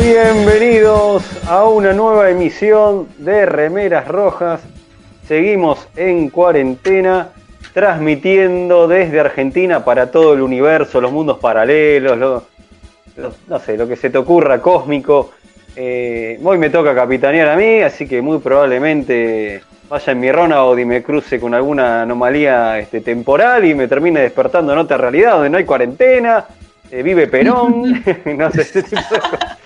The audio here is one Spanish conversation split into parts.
Bienvenidos a una nueva emisión de Remeras Rojas. Seguimos en cuarentena, transmitiendo desde Argentina para todo el universo, los mundos paralelos, lo- lo- no sé, lo que se te ocurra cósmico. Eh, hoy me toca capitanear a mí, así que muy probablemente vaya en mi ronda y me cruce con alguna anomalía este, temporal y me termine despertando en otra realidad donde no hay cuarentena, eh, vive Perón, no sé, ese tipo de cosas.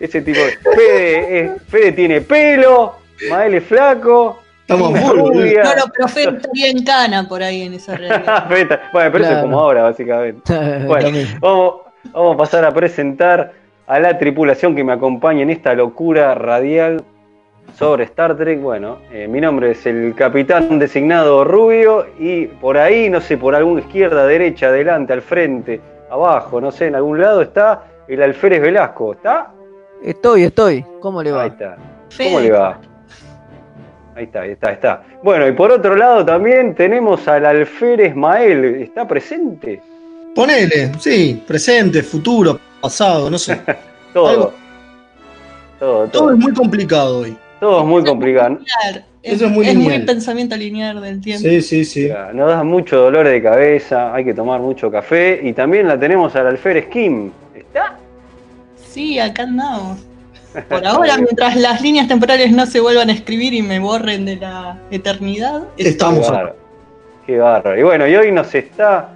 Ese tipo de. Fede, eh, Fede tiene pelo, Mael es flaco. Estamos muy rubia. Claro, pero Fede estaría en cana por ahí en esa realidad. Bueno, pero eso es como ahora, básicamente. Bueno, vamos, vamos a pasar a presentar a la tripulación que me acompaña en esta locura radial sobre Star Trek. Bueno, eh, mi nombre es el capitán designado Rubio y por ahí, no sé, por alguna izquierda, derecha, adelante, al frente, abajo, no sé, en algún lado está el Alférez Velasco. ¿Está? Estoy, estoy. ¿Cómo le va? Ahí está. Fede, ¿Cómo le va? Ahí está, ahí está, ahí está. Bueno, y por otro lado también tenemos al alférez Mael. ¿Está presente? Ponele, sí, presente, futuro, pasado, no sé. Todo. Algo. Todo, Todo todo. es muy complicado hoy. Todo es muy complicado. Eso es muy es lineal. pensamiento lineal del tiempo. Sí, sí, sí. Nos da mucho dolor de cabeza, hay que tomar mucho café. Y también la tenemos al alférez Kim. Sí, acá andamos. Por ahora, mientras las líneas temporales no se vuelvan a escribir y me borren de la eternidad. Estamos Qué bárbaro. Qué bárbaro. Y bueno, y hoy nos está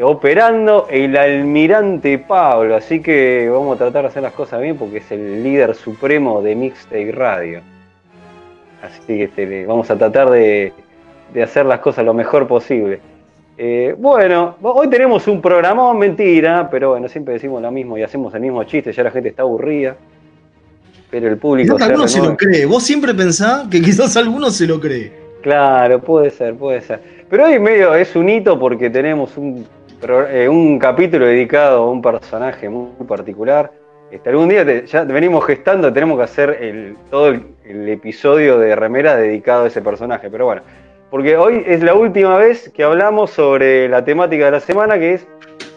operando el almirante Pablo, así que vamos a tratar de hacer las cosas bien porque es el líder supremo de Mixtape Radio. Así que este, vamos a tratar de, de hacer las cosas lo mejor posible. Eh, bueno, hoy tenemos un programón, mentira, pero bueno, siempre decimos lo mismo y hacemos el mismo chiste, ya la gente está aburrida. Pero el público Quizás alguno se lo cree. Vos siempre pensás que quizás alguno se lo cree. Claro, puede ser, puede ser. Pero hoy medio es un hito porque tenemos un, eh, un capítulo dedicado a un personaje muy particular. Este, algún día te- ya venimos gestando, tenemos que hacer el, todo el, el episodio de Remera dedicado a ese personaje. Pero bueno, porque hoy es la última vez que hablamos sobre la temática de la semana que es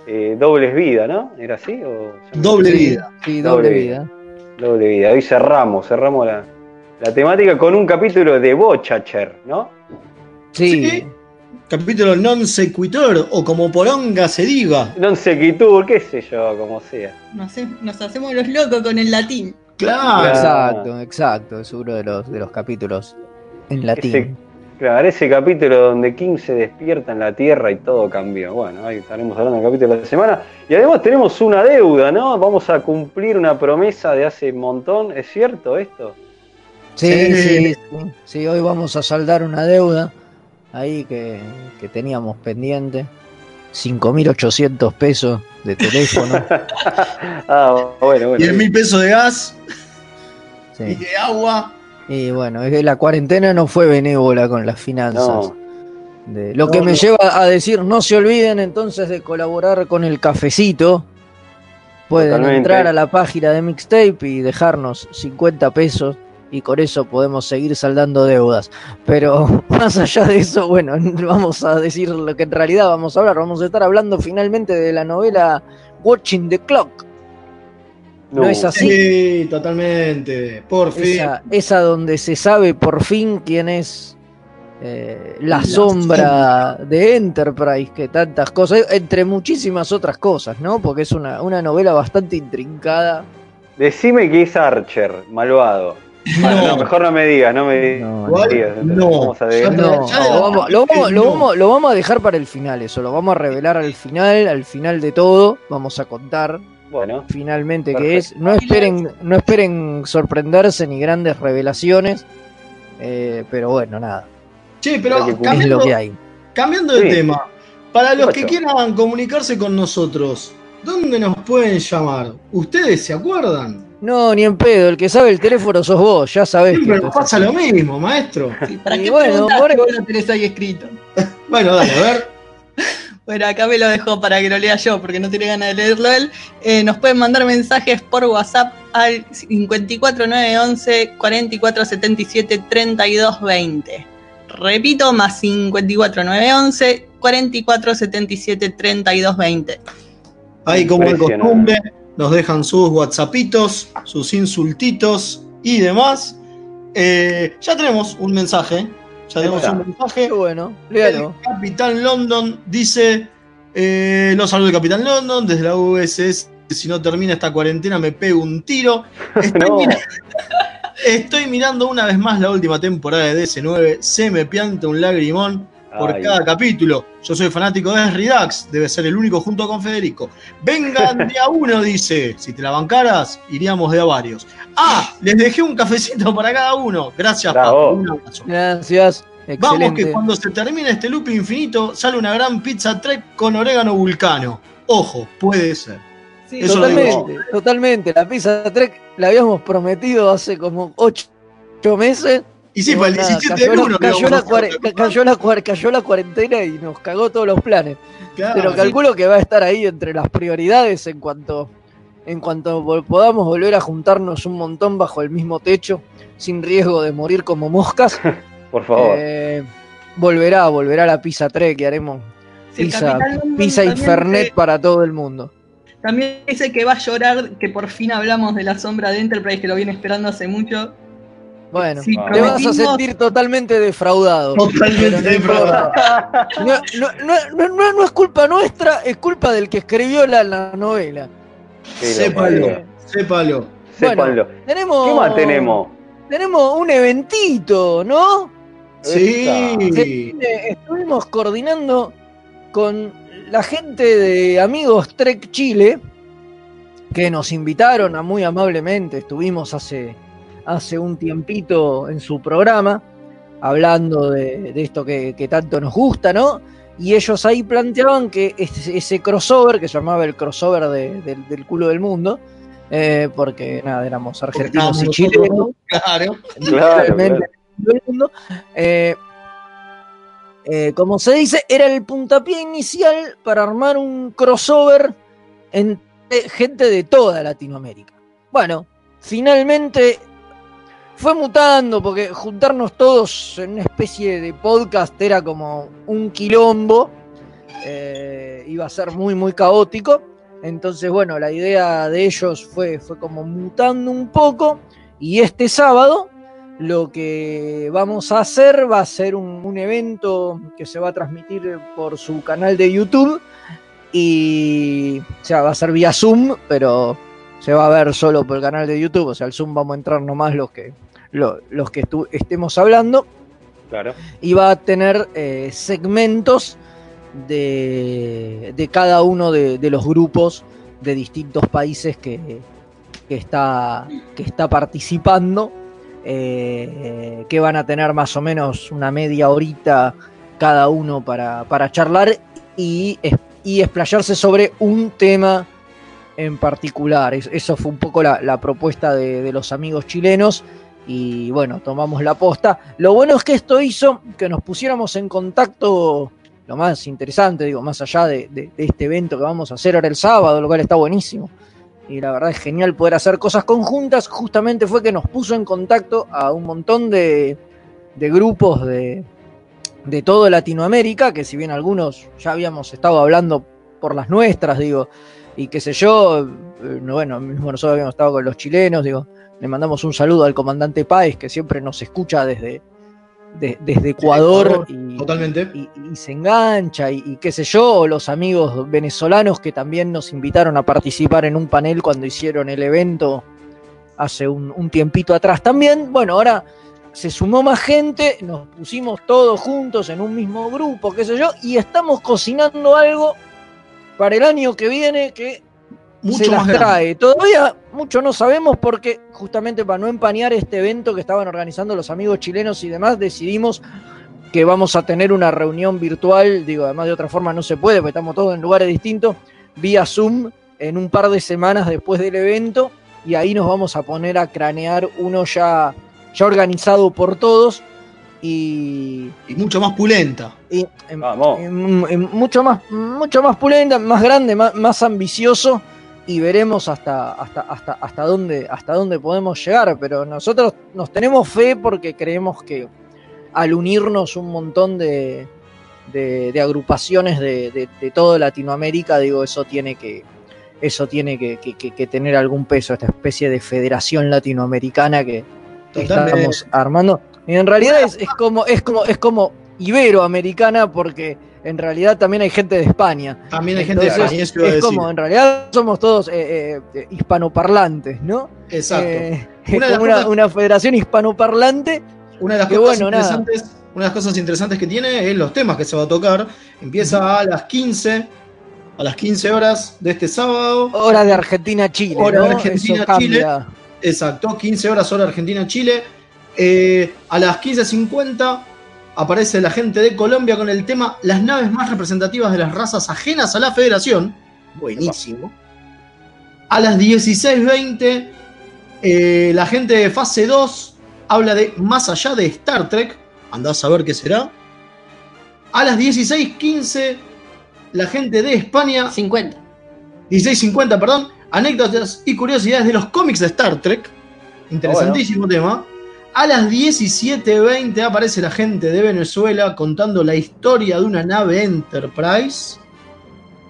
eh, dobles vida, ¿no? ¿Era así? O Doble vida. Sí, Doble doble vida. vida. Doble vida. Hoy cerramos, cerramos la, la temática con un capítulo de Bochacher, ¿no? Sí. Sí. Capítulo non sequitur o como poronga se diga. Non sequitur, qué sé yo, como sea. Nos hacemos los locos con el latín. Claro. Exacto, exacto. Es uno de los, de los capítulos en latín. Ese, claro, ese capítulo donde King se despierta en la Tierra y todo cambió. Bueno, ahí estaremos hablando del capítulo de la semana. Y además tenemos una deuda, ¿no? Vamos a cumplir una promesa de hace un montón. ¿Es cierto esto? Sí, Sí. sí, sí. Hoy vamos a saldar una deuda ahí que, que teníamos pendiente. 5.800 pesos de teléfono. ah, bueno, bueno. 10 mil pesos de gas y de agua. Y bueno, es que la cuarentena no fue benévola con las finanzas. No. de- lo que me no. lleva a decir, no se olviden entonces de colaborar con el cafecito. Pueden Totalmente. entrar a la página de Mixtape y dejarnos 50 pesos y con eso podemos seguir saldando deudas. Pero más allá de eso, bueno, vamos a decir lo que en realidad vamos a hablar. Vamos a estar hablando finalmente de la novela Watching the Clock. ¿No, No. es así? Sí, totalmente. Por fin. Esa, esa donde se sabe por fin quién es eh, la, La sombra de Enterprise, que tantas cosas, entre muchísimas otras cosas, ¿no? Porque es una, una novela bastante intrincada. Decime que es Archer, malvado. No. no, mejor no me digas, no me digas. No, lo vamos a dejar para el final, eso, lo vamos a revelar al final, al final de todo, vamos a contar Bueno, finalmente que es. No esperen, no esperen sorprenderse ni grandes revelaciones, eh, pero bueno, nada, Che, pero que cambiando, lo que hay. cambiando de Sí. tema, para los que quieran comunicarse con nosotros, ¿dónde nos pueden llamar? ¿Ustedes se acuerdan? No, ni en pedo, el que sabe el teléfono sos vos, ya sabés. que Siempre nos pasa así. lo mismo, maestro. Sí, ¿Para Y qué bueno, preguntas por si eso- vos lo tenés ahí escrito? Bueno, dale, a ver. Bueno, acá me lo dejó para que lo lea yo, porque no tiene ganas de leerlo él. Eh, nos pueden mandar mensajes por WhatsApp al 54911 4477 3220. Repito, más 54911 4477 3220. Ahí como de costumbre, nos dejan sus whatsappitos, sus insultitos y demás. Eh, ya tenemos un mensaje. Ya tenemos un mensaje. Bueno, El. Capitán London dice: eh, Los saludos de Capitán London desde la USS. Si no termina esta cuarentena, me pego un tiro. Estoy, no. mira- estoy mirando una vez más la última temporada de DC9. Se me pianta un lagrimón por Ay. cada capítulo. Yo soy fanático de Redux, debe ser el único junto con Federico. Vengan de a uno, dice. Si te la bancaras, iríamos de a varios. Ah, les dejé un cafecito para cada uno. Gracias, Bravo. Un abrazo. Gracias. Vamos que cuando se termine este loop infinito sale una gran pizza trek con orégano vulcano. Ojo, puede ser. Sí, Eso Totalmente, totalmente. La pizza Trek la habíamos prometido hace como ocho, ocho meses. Y sí, para el nada, 17 cayó, de la, uno. cayó, la cayó la cuar- cayó la cuarentena y nos cagó todos los planes. Pero calculo que va a estar ahí entre las prioridades en cuanto, en cuanto podamos volver a juntarnos un montón bajo el mismo techo, sin riesgo de morir como moscas. Por favor. eh, volverá, volverá la pizza Trek y haremos Sí, pizza, pizza y Fernet para todo el mundo. También dice que va a llorar, que por fin hablamos de la sombra de Enterprise, que lo viene esperando hace mucho. Bueno, Sí, te vas a sentir totalmente defraudado. Totalmente Pero no importa. No, no- no- no- no- no es culpa nuestra, es culpa del que escribió la, la novela. Sépalo, sépalo. Sépanlo. Tenemos, ¿Qué más tenemos? Tenemos un eventito, ¿no? Sí. Estuvimos coordinando con la gente de Amigos Trek Chile, que nos invitaron a muy amablemente. Estuvimos hace, hace un tiempito en su programa, hablando de, de esto que, que tanto nos gusta, ¿no? Y ellos ahí planteaban que ese, ese crossover, que se llamaba el crossover de- del- del culo del mundo, eh, porque nada, éramos argentinos y chilenos, Claro. Claro. Eh, eh, como se dice, era el puntapié inicial para armar un crossover entre gente de toda Latinoamérica. Bueno, finalmente fue mutando porque juntarnos todos en una especie de podcast era como un quilombo. eh, iba a ser muy, muy caótico. Entonces, bueno, la idea de ellos fue, fue como mutando un poco. Y este sábado lo que vamos a hacer va a ser un, un evento que se va a transmitir por su canal de YouTube. Y o sea, va a ser vía Zoom, pero se va a ver solo por el canal de YouTube. O sea, al Zoom vamos a entrar nomás los que, lo- los que estu- estemos hablando Claro. y va a tener eh, segmentos de, de cada uno de, de los grupos de distintos países que, que está, que está participando, eh, que van a tener más o menos una media horita cada uno para, para charlar y, y explayarse sobre un tema en particular. Es- eso fue un poco la, la propuesta de, de los amigos chilenos y bueno, tomamos la posta. Lo bueno es que esto hizo que nos pusiéramos en contacto, lo más interesante, digo, más allá de, este evento que vamos a hacer ahora el sábado, lo cual está buenísimo. Y la verdad es genial poder hacer cosas conjuntas. Justamente fue que nos puso en contacto a un montón de, grupos de, de toda Latinoamérica, que si bien algunos ya habíamos estado hablando por las nuestras, digo, y qué sé yo, eh, bueno, mismo nosotros habíamos estado con los chilenos, digo, le mandamos un saludo al comandante Páez, que siempre nos escucha desde, de- desde Ecuador, y, Totalmente. y- y se engancha, y, y qué sé yo, los amigos venezolanos que también nos invitaron a participar en un panel cuando hicieron el evento hace un, un tiempito atrás también. Bueno, ahora se sumó más gente, nos pusimos todos juntos en un mismo grupo, qué sé yo, y estamos cocinando algo para el año que viene que Mucho se las más grande. trae. Todavía mucho no sabemos porque justamente para no empañar este evento que estaban organizando los amigos chilenos y demás, decidimos que vamos a tener una reunión virtual, digo, además de otra forma no se puede, porque estamos todos en lugares distintos, vía Zoom en un par de semanas después del evento y ahí nos vamos a poner a cranear uno ya, ya organizado por todos y, Y mucho más pulenta. y, Vamos. mucho más mucho más pulenta, más grande, más, más ambicioso y veremos hasta, hasta, hasta, hasta, dónde, hasta dónde podemos llegar. Pero nosotros nos tenemos fe porque creemos que al unirnos un montón de, de, de agrupaciones de, de, de toda Latinoamérica, digo, eso tiene que, eso tiene que, que- tener algún peso, esta especie de federación latinoamericana que, que estamos armando. Y en realidad es, es como, es como, es como iberoamericana, porque en realidad también hay gente de España. También hay gente de España, eso es decir. como, en realidad somos todos eh, eh, hispanoparlantes, ¿no? Exacto. Eh, Una como una, cosas- una federación hispanoparlante. Una de las que cosas bueno, nada. interesantes, una de las cosas interesantes que tiene es los temas que se va a tocar. Empieza a las 15, a las 15 horas de este sábado. Hora de Argentina-Chile. Hora de ¿no? Argentina, Eso cambia. Exacto, 15 horas hora Argentina-Chile. Eh, a las 15.50 aparece la gente de Colombia con el tema Las naves más representativas de las razas ajenas a la federación. Buenísimo. A las 16.20 eh, la gente de fase 2 habla de Más allá de Star Trek. Andás a ver qué será. A las 16.15 la gente de España 50. 1650, perdón, anécdotas y curiosidades de los cómics de Star Trek. Interesantísimo tema. A las 17.20 aparece la gente de Venezuela contando la historia de una nave Enterprise.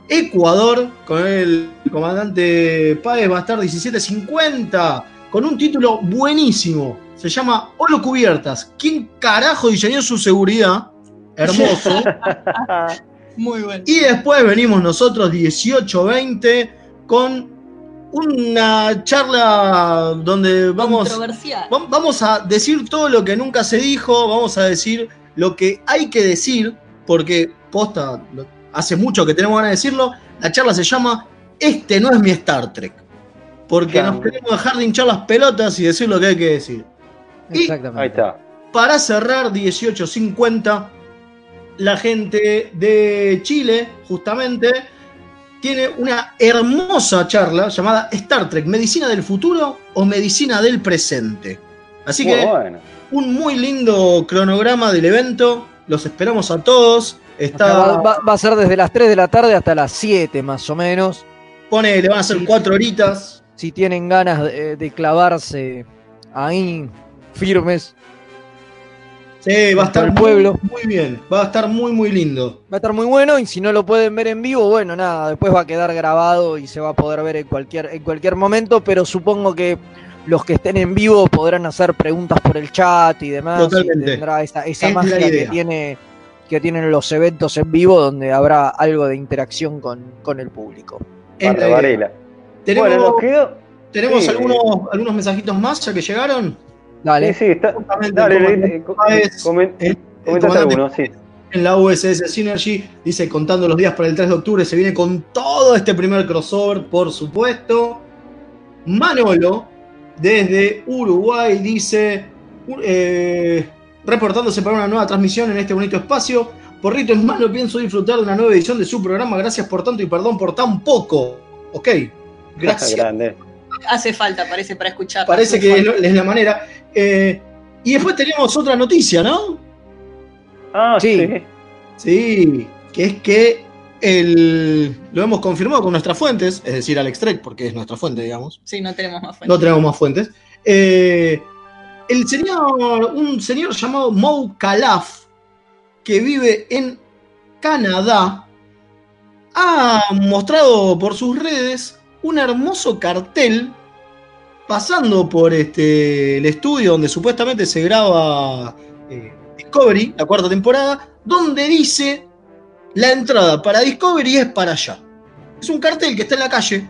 Ecuador, con el comandante Páez, va a estar 17.50, con un título buenísimo. Se llama Holo Cubiertas. ¿Quién carajo diseñó su seguridad? Hermoso. Muy bueno. Y después venimos nosotros 18-20 con una charla donde vamos, vamos a decir todo lo que nunca se dijo, vamos a decir lo que hay que decir, porque posta, hace mucho que tenemos ganas de decirlo. La charla se llama Este no es mi Star Trek. Porque Claro. nos queremos dejar de hinchar las pelotas y decir lo que hay que decir. Y- Exactamente. Ahí está. Para cerrar 1850, la gente de Chile, justamente, tiene una hermosa charla llamada Star Trek, Medicina del Futuro o Medicina del Presente. Así que bueno. un muy lindo cronograma del evento. Los esperamos a todos. Está, va, a ser desde las 3 de la tarde hasta las 7 más o menos. pone, le van a hacer Sí, cuatro horitas. Si tienen ganas de, de clavarse ahí firmes, Sí, va a estar el muy, pueblo. muy bien. Va a estar muy, muy lindo. va a estar muy bueno. Y si no lo pueden ver en vivo, bueno, nada, después va a quedar grabado y se va a poder ver en cualquier, en cualquier momento. Pero supongo que los que estén en vivo podrán hacer preguntas por el chat y demás. y Totalmente. tendrá esa, esa Es magia que, tiene, que tienen los eventos en vivo, donde habrá algo de interacción con, con el público. Es la. Tenemos, Bueno, nos quedó. tenemos sí. algunos, algunos mensajitos más ya que llegaron. Dale. Sí, sí, está. Justamente Dale, eh, alguno, sí. en la USS Synergy, dice contando los días para el 3 de octubre, se viene con todo este primer crossover, por supuesto. Manolo, desde Uruguay, dice, eh, reportándose para una nueva transmisión en este bonito espacio. Porrito en mano, pienso disfrutar de una nueva edición de su programa. Gracias por tanto y perdón por tan poco. Ok, gracias. Grande. Hace falta, parece, para escuchar. Parece que falta. es la manera. Eh, y después tenemos otra noticia, ¿no? Ah, Sí. sí. Sí, que es que el, lo hemos confirmado con nuestras fuentes, es decir, Alex Trek, porque es nuestra fuente, digamos. Sí, no tenemos más fuentes. No tenemos más fuentes. Eh, el señor, un señor llamado Mo Calaf, que vive en Canadá, ha mostrado por sus redes un hermoso cartel pasando por este, el estudio donde supuestamente se graba eh, Discovery, la cuarta temporada, donde dice la entrada para Discovery es para allá. Es un cartel que está en la calle.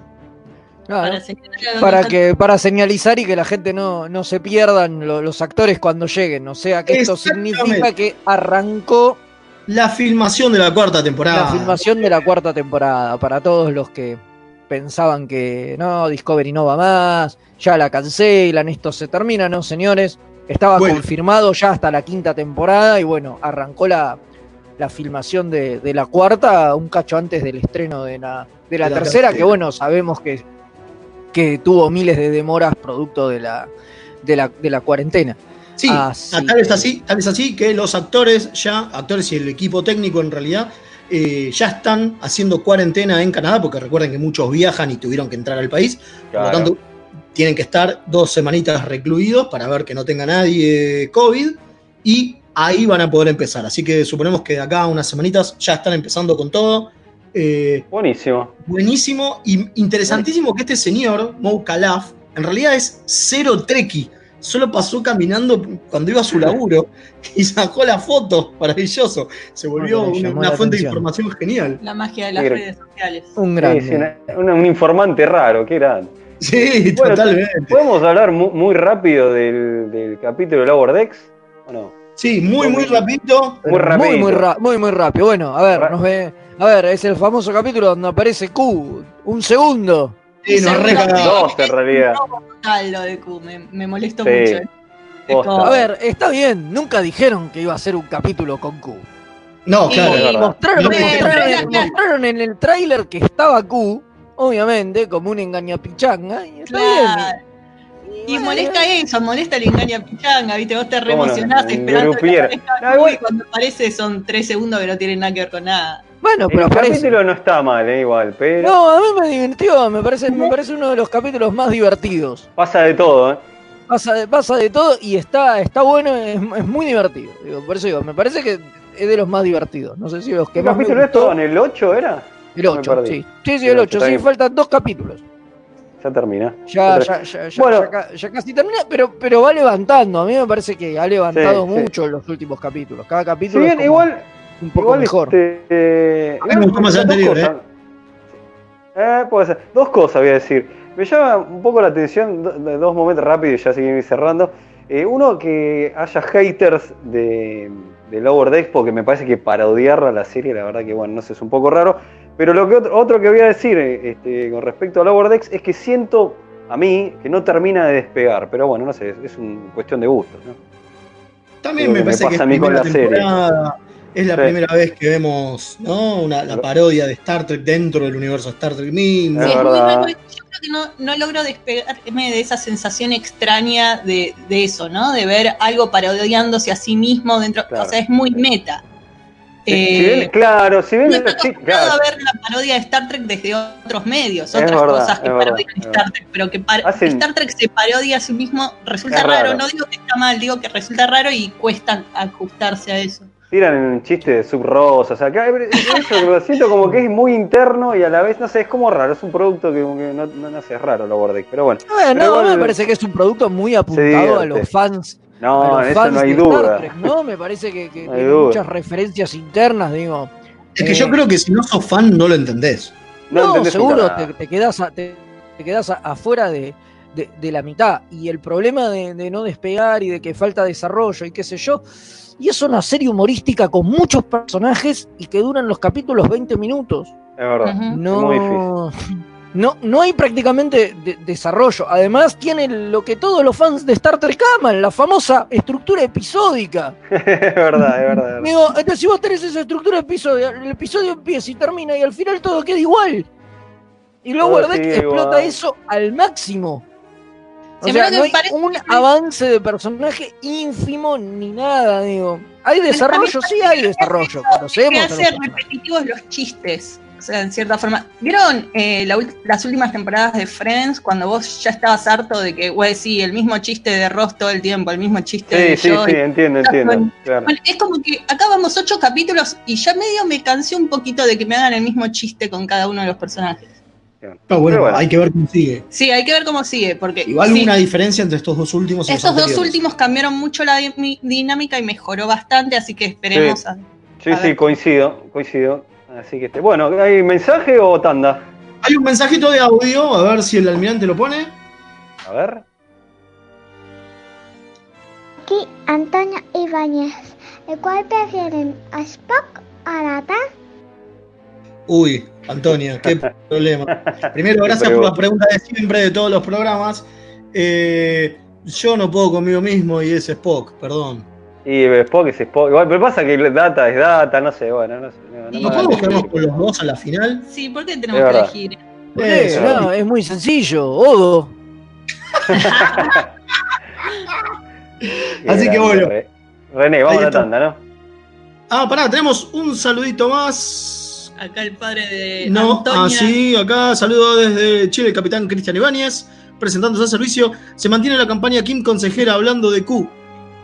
Claro. Para, señalar Para, que, para señalizar y que la gente no, no se pierdan lo- los actores cuando lleguen. O sea que esto significa que arrancó La filmación de la cuarta temporada. la filmación de la cuarta temporada. Para todos los que pensaban que no, Discovery no va más, ya la cancelan, esto se termina, no, señores. Estaba Bueno. confirmado ya hasta la quinta temporada y bueno, arrancó la, la filmación de, de la cuarta un cacho antes del estreno de la, de la De la tercera, que bueno, sabemos que, que tuvo miles de demoras producto de la, de la, de la cuarentena. Sí, Así tal es así, tal es así que los actores ya, actores y el equipo técnico en realidad, eh, ya están haciendo cuarentena en Canadá, porque recuerden que muchos viajan y tuvieron que entrar al país. Por lo tanto, tienen que estar dos semanitas recluidos para ver que no tenga nadie COVID y ahí van a poder empezar. Así que suponemos que de acá a unas semanitas ya están empezando con todo. Eh, Buenísimo. buenísimo y interesantísimo que este señor, Mo Calaf, en realidad es cero treki. Solo pasó caminando cuando iba a su laburo y sacó la foto. Maravilloso. Se volvió una, fuente de información genial. La magia de las redes sociales. Un sí, una- un informante raro, qué grande. Sí, Bueno, totalmente. ¿Podemos hablar mu- muy, rápido del, del capítulo de Lower Decks? ¿O no? Sí, muy, muy rapidito. Muy rápido. Muy, muy, ra- muy, muy rápido. Bueno, a ver, Ra- nos ve. A ver, es el famoso capítulo donde aparece Q. Un segundo. Sí, nos. Dos, en realidad. Total lo de Q, me, me molestó Sí. mucho. A ver, está bien. Nunca dijeron que iba a ser un capítulo con Q. No, Y- claro. Mostraron, No, mostraron- mostraron en el tráiler que estaba Q, obviamente, como un engañapichanga. Y está Claro. bien. Y bueno, molesta eso, molesta el engaña pichanga, viste, vos te re ¿Cómo no? emocionás El esperando que grupier. aparezca No, Q igual- y cuando aparece son tres segundos que no tienen nada que ver con nada. Bueno, pero el aparece. capítulo no está mal, eh, igual, pero No, a mí me divirtió, me parece, me parece uno de los capítulos más divertidos. pasa de todo, ¿eh? Pasa de, pasa de todo y está, está bueno, es, es muy divertido. Digo, por eso digo, me parece que es de los más divertidos. No sé si los que ¿Qué más me capítulo es gustó- todo? ¿En el 8 era? El Me 8, perdí. sí. Sí, sí, El el ocho, 8, está sí, bien. faltan dos capítulos. Ya termina. Ya, Ya ya, ya, ya, Bueno. ya ca- ya casi termina, pero, pero va levantando. A mí me parece que ha levantado Sí, mucho los últimos capítulos. Cada Si capítulo bien, es como igual, un poco igual mejor. este, eh, A mí me gustó más el dos anterior, cosas. Eh, puede ser. Dos cosas voy a decir. Me llama un poco la atención, do- dos momentos rápidos y ya seguimos cerrando. Eh, uno, que haya haters de, de Lower Decks, porque me parece que parodiar a la serie, la verdad que, bueno, no sé, es un poco raro. Pero lo que otro, otro que voy a decir eh, este, con respecto a Lower Decks es que siento a mí que no termina de despegar. Pero bueno, no sé, es, es una cuestión de gustos, ¿no? También me que me parece pasa a mí con la serie. Es la Sí. primera vez que vemos ¿no? Una, la parodia de Star Trek dentro del universo Star Trek mismo. Sí, es muy raro. Yo creo que no, no logro despegarme de esa sensación extraña de, de eso, ¿no? De ver algo parodiándose a sí mismo dentro. Claro. O sea, es muy meta. Si- si Eh, bien- claro, si bien no estoy sí, acostumbrado claro. a ver la parodia de Star Trek desde otros medios, otras verdad, cosas que verdad, parodian Star Trek, pero que par- Hacen- Star Trek se parodia a sí mismo resulta Es raro. raro. No digo que está mal, digo que resulta raro y cuesta ajustarse a eso. Tiran un chiste de subrosa, o sea, acá, eso lo siento como que es muy interno y a la vez, no sé, es como raro, es un producto que, no, no, no sé, es raro lo Bordex, pero bueno. No, a mí igual- me parece que es un producto muy apuntado a los fans. No, en eso no hay de Star duda. Trek, ¿no? Me parece que, que No hay muchas referencias internas, digo. Es que Eh, yo creo que si no sos fan no lo entendés. No, No, entendés seguro te, te quedás, a- te, te quedás a- afuera de, de- de la mitad. Y el problema de, de no despegar y de que falta desarrollo y qué sé yo. Y es una serie humorística con muchos personajes y que duran los capítulos 20 minutos. Es verdad. Ujú. Es muy difícil. No, no, no hay prácticamente de- desarrollo. Además, tiene lo que todos los fans de Star Trek aman, la famosa estructura episódica. es verdad, es verdad. es verdad. Digo, entonces si vos tenés esa estructura de episodio, el episodio empieza y termina y al final todo queda igual. Y luego sigue explota igual. eso al máximo. O Sí, sea, no hay un que- avance de personaje ínfimo ni nada, digo. ¿Hay desarrollo? Sí hay desarrollo. que Conocemos. los hace repetitivos los chistes. O sea, en cierta forma. ¿Vieron eh, la las últimas temporadas de Friends cuando vos ya estabas harto de que, güey, sí, el mismo chiste de Ross todo el tiempo, el mismo chiste Sí, de sí, Joey? sí, entiendo, entiendo. Claro. Bueno, es como que acá vamos ocho capítulos y ya medio me cansé un poquito de que me hagan el mismo chiste con cada uno de los personajes. Pero Pero bueno, bueno. hay que ver cómo sigue. Sí, hay que ver cómo sigue, porque Igual sí, una diferencia entre estos dos últimos y los estos dos últimos cambiaron mucho la di- dinámica y mejoró bastante, así que esperemos Sí. a- Sí, A sí, ver. coincido, coincido. Así que, este, bueno, ¿hay mensaje o tanda? Hay un mensajito de audio, a ver si el almirante lo pone. A ver. Aquí Antonio Ibáñez. ¿El cual prefieren a Spock o a Data? Uy, Antonio, qué problema. Primero, gracias por las preguntas de siempre de todos los programas. Eh, yo no puedo conmigo mismo y es Spock, perdón. Y Spock es Spock. Igual, pero pasa que data es data, no sé, bueno, no sé. No, no ¿Y ¿No me podemos quedarnos con los dos a la final? Sí, ¿por qué Es tenemos que verdad. elegir? Eso. no, es muy sencillo. Odo. Así que bueno. Re- René, vamos a la tanda, ¿no? Ah, pará, tenemos un saludito más. Acá el padre de No, Antonia. así, acá saludo desde Chile, el capitán Cristian Ibáñez, presentándose al servicio. Se mantiene la campaña Kim Consejera hablando de Q.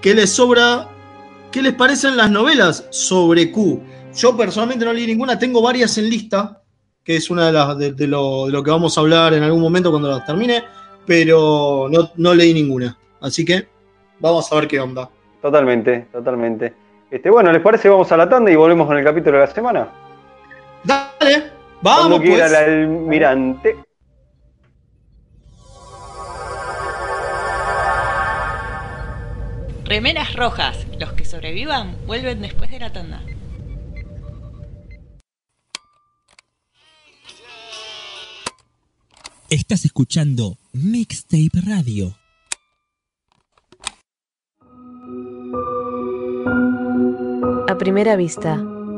¿Qué les sobra? ¿Qué les parecen las novelas sobre Q? Yo personalmente no leí ninguna, tengo varias en lista, que es una de las de, de lo, de lo que vamos a hablar en algún momento cuando las termine, pero no, no leí ninguna. Así que vamos a ver qué onda. Totalmente, totalmente. Este, bueno, ¿les parece? Vamos a la tanda y volvemos con el capítulo de la semana. Dale, vamos Cuando quiera pues. el almirante. Remeras rojas. Los que sobrevivan vuelven después de la tanda. Estás escuchando Mixtape Radio. A primera vista,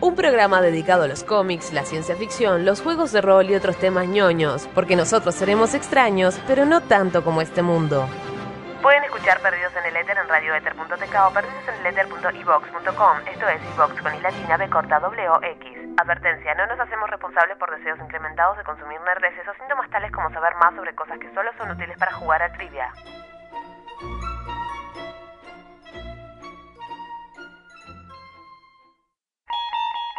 Un programa dedicado a los cómics, la ciencia ficción, los juegos de rol y otros temas ñoños, porque nosotros seremos extraños, pero no tanto como este mundo. Pueden escuchar Perdidos en el Éter en radioether.tk o. Esto es iVox con i latina b corta w x. Advertencia, no nos hacemos responsables por deseos incrementados de consumir nerdeces o síntomas tales como saber más sobre cosas que solo son útiles para jugar a trivia.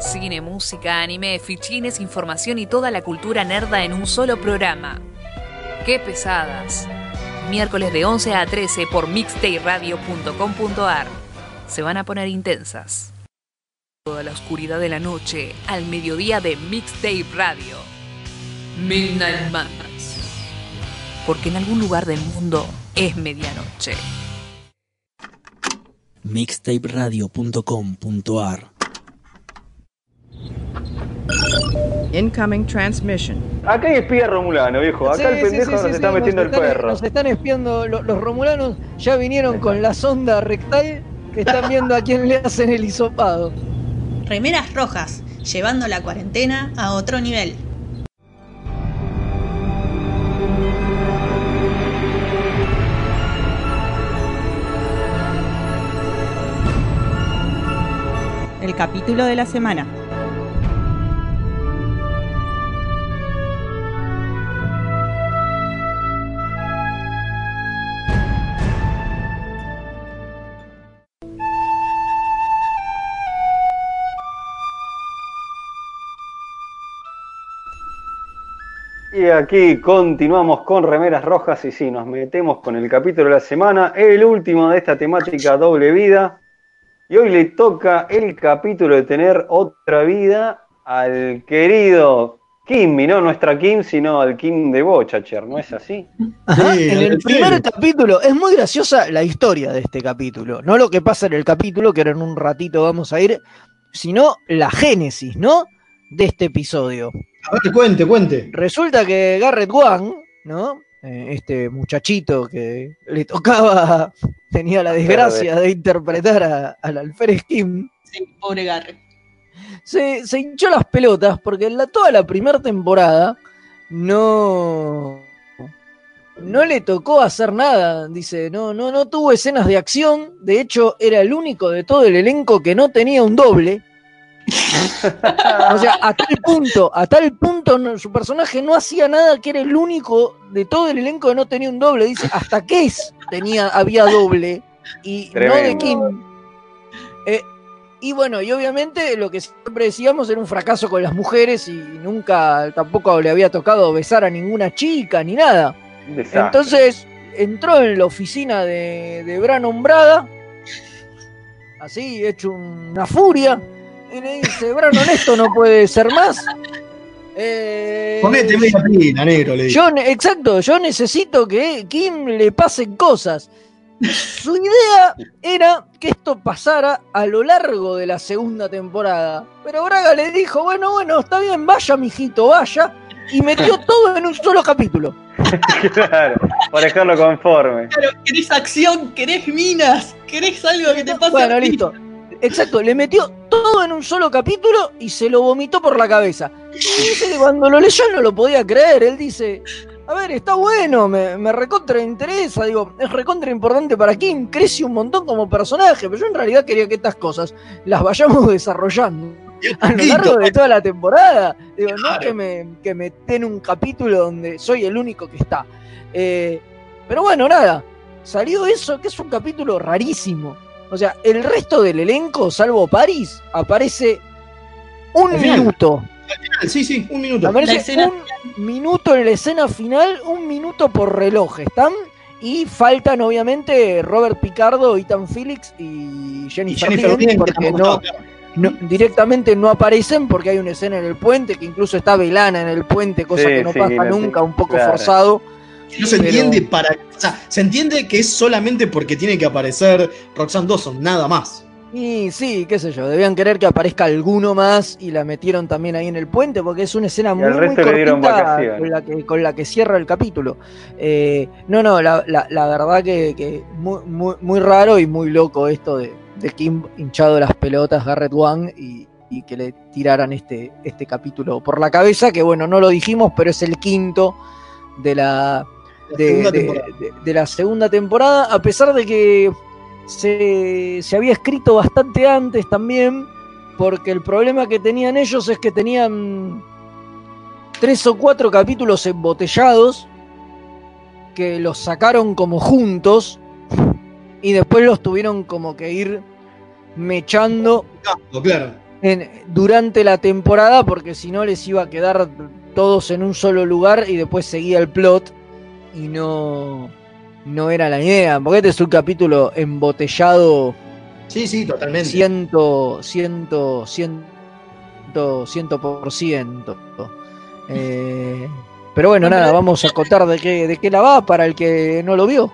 Cine, música, anime, fichines, información y toda la cultura nerda en un solo programa. ¡Qué pesadas! Miércoles de 11 a 13 por mixtaperadio.com.ar. Se van a poner intensas. Toda la oscuridad de la noche al mediodía de Mixtape Radio. Midnight Madness. Porque en algún lugar del mundo es medianoche. Mixtaperadio.com.ar Incoming transmission. Acá hay espía romulano, viejo. Acá Sí, el pendejo sí, nos sí, está sí, metiendo nos el están- perro. Nos están espiando, lo- los romulanos ya vinieron con la sonda rectal que están viendo a quién le hacen el hisopado. Remeras rojas, llevando la cuarentena a otro nivel. El capítulo de la semana. Y aquí continuamos con Remeras Rojas y sí, nos metemos con el capítulo de la semana, el último de esta temática doble vida. Y hoy le toca el capítulo de tener otra vida al querido Kim, y no nuestra Kim, sino al Kim de Bochacher, ¿no es así? Ajá, Sí, en el primer capítulo, es muy graciosa la historia de este capítulo, no lo que pasa en el capítulo, que ahora en un ratito vamos a ir, sino la génesis, ¿no? De este episodio. A ver, cuente, cuente. Resulta que Garrett Wang, ¿no? Eh, este muchachito que le tocaba, tenía la desgracia de interpretar a- al alférez Kim, Sí, pobre Garrett. se, se hinchó las pelotas porque en la, toda la primera temporada no, no le tocó hacer nada. Dice, no, no, no tuvo escenas de acción. De hecho, era el único de todo el elenco que no tenía un doble. O sea, a tal punto, a tal punto no- su personaje no hacía nada que era el único de todo el elenco que no tenía un doble. Dice, hasta Kes tenía, había doble. Y no de. Kim. Eh, y bueno, y obviamente lo que siempre decíamos era un fracaso con las mujeres y nunca tampoco le había tocado besar a ninguna chica ni nada. Desastre. Entonces entró en la oficina de, de Brannon Braga, así hecho una furia, y le dice, Brannon, esto no puede ser más. Eh, Ponete media pila, negro, le digo. yo, ne- exacto, yo necesito que Kim le pasen cosas. Su idea era que esto pasara a lo largo de la segunda temporada. Pero Braga le dijo, bueno, bueno, está bien, vaya, mijito, vaya. Y metió todo en un solo capítulo. claro, para dejarlo conforme. Claro, querés acción, querés minas, querés algo que te pase. Bueno, listo. Exacto, le metió todo en un solo capítulo y se lo vomitó por la cabeza. Y dice que cuando lo leyó no lo podía creer. Él dice, a ver, está bueno, me, me recontra interesa, digo, es recontra importante para Kim, crece un montón como personaje, pero yo en realidad quería que estas cosas las vayamos desarrollando a lo largo de toda la temporada. Digo, no que me, que me den un capítulo donde soy el único que está. Eh, pero bueno, nada, salió eso, que es un capítulo rarísimo. O sea, el resto del elenco, salvo Paris, aparece un Al final. minuto. Sí, sí, un minuto. La Aparece escena un minuto en la escena final, un minuto por reloj. ¿Están? Y faltan, obviamente, Robert Picardo, Ethan Felix y Jennifer, Jennifer Lien, Lien, que porque no, no- directamente no aparecen porque hay una escena en el puente que incluso está Velana en el puente, cosa Sí, que no sí, pasa no, sí, nunca, un poco claro. forzado. No se Pero- entiende para. O sea, se entiende que es solamente porque tiene que aparecer Roxanne Dawson, nada más. Y sí, qué sé yo, debían querer que aparezca alguno más y la metieron también ahí en el puente porque es una escena muy, muy cortita con la, que, con la que cierra el capítulo. Eh, no, no, la, la- la verdad que, que muy, muy, muy raro y muy loco esto de, de Kim hinchado las pelotas, Garrett Wang, y, y que le tiraran este, este capítulo por la cabeza, que bueno, no lo dijimos, pero es el quinto de La de, la segunda temporada, a pesar de que se, se había escrito bastante antes también, porque el problema que tenían ellos es que tenían tres o cuatro capítulos embotellados, que los sacaron como juntos, y después los tuvieron como que ir mechando No, claro. en- durante la temporada porque si no les iba a quedar todos en un solo lugar y después seguía el plot y no, no era la idea. Porque este es un capítulo embotellado Sí, sí, totalmente. ciento, ciento, ciento, ciento por ciento. Eh, pero bueno, nada, vamos a acotar de qué, de qué la va para el que no lo vio.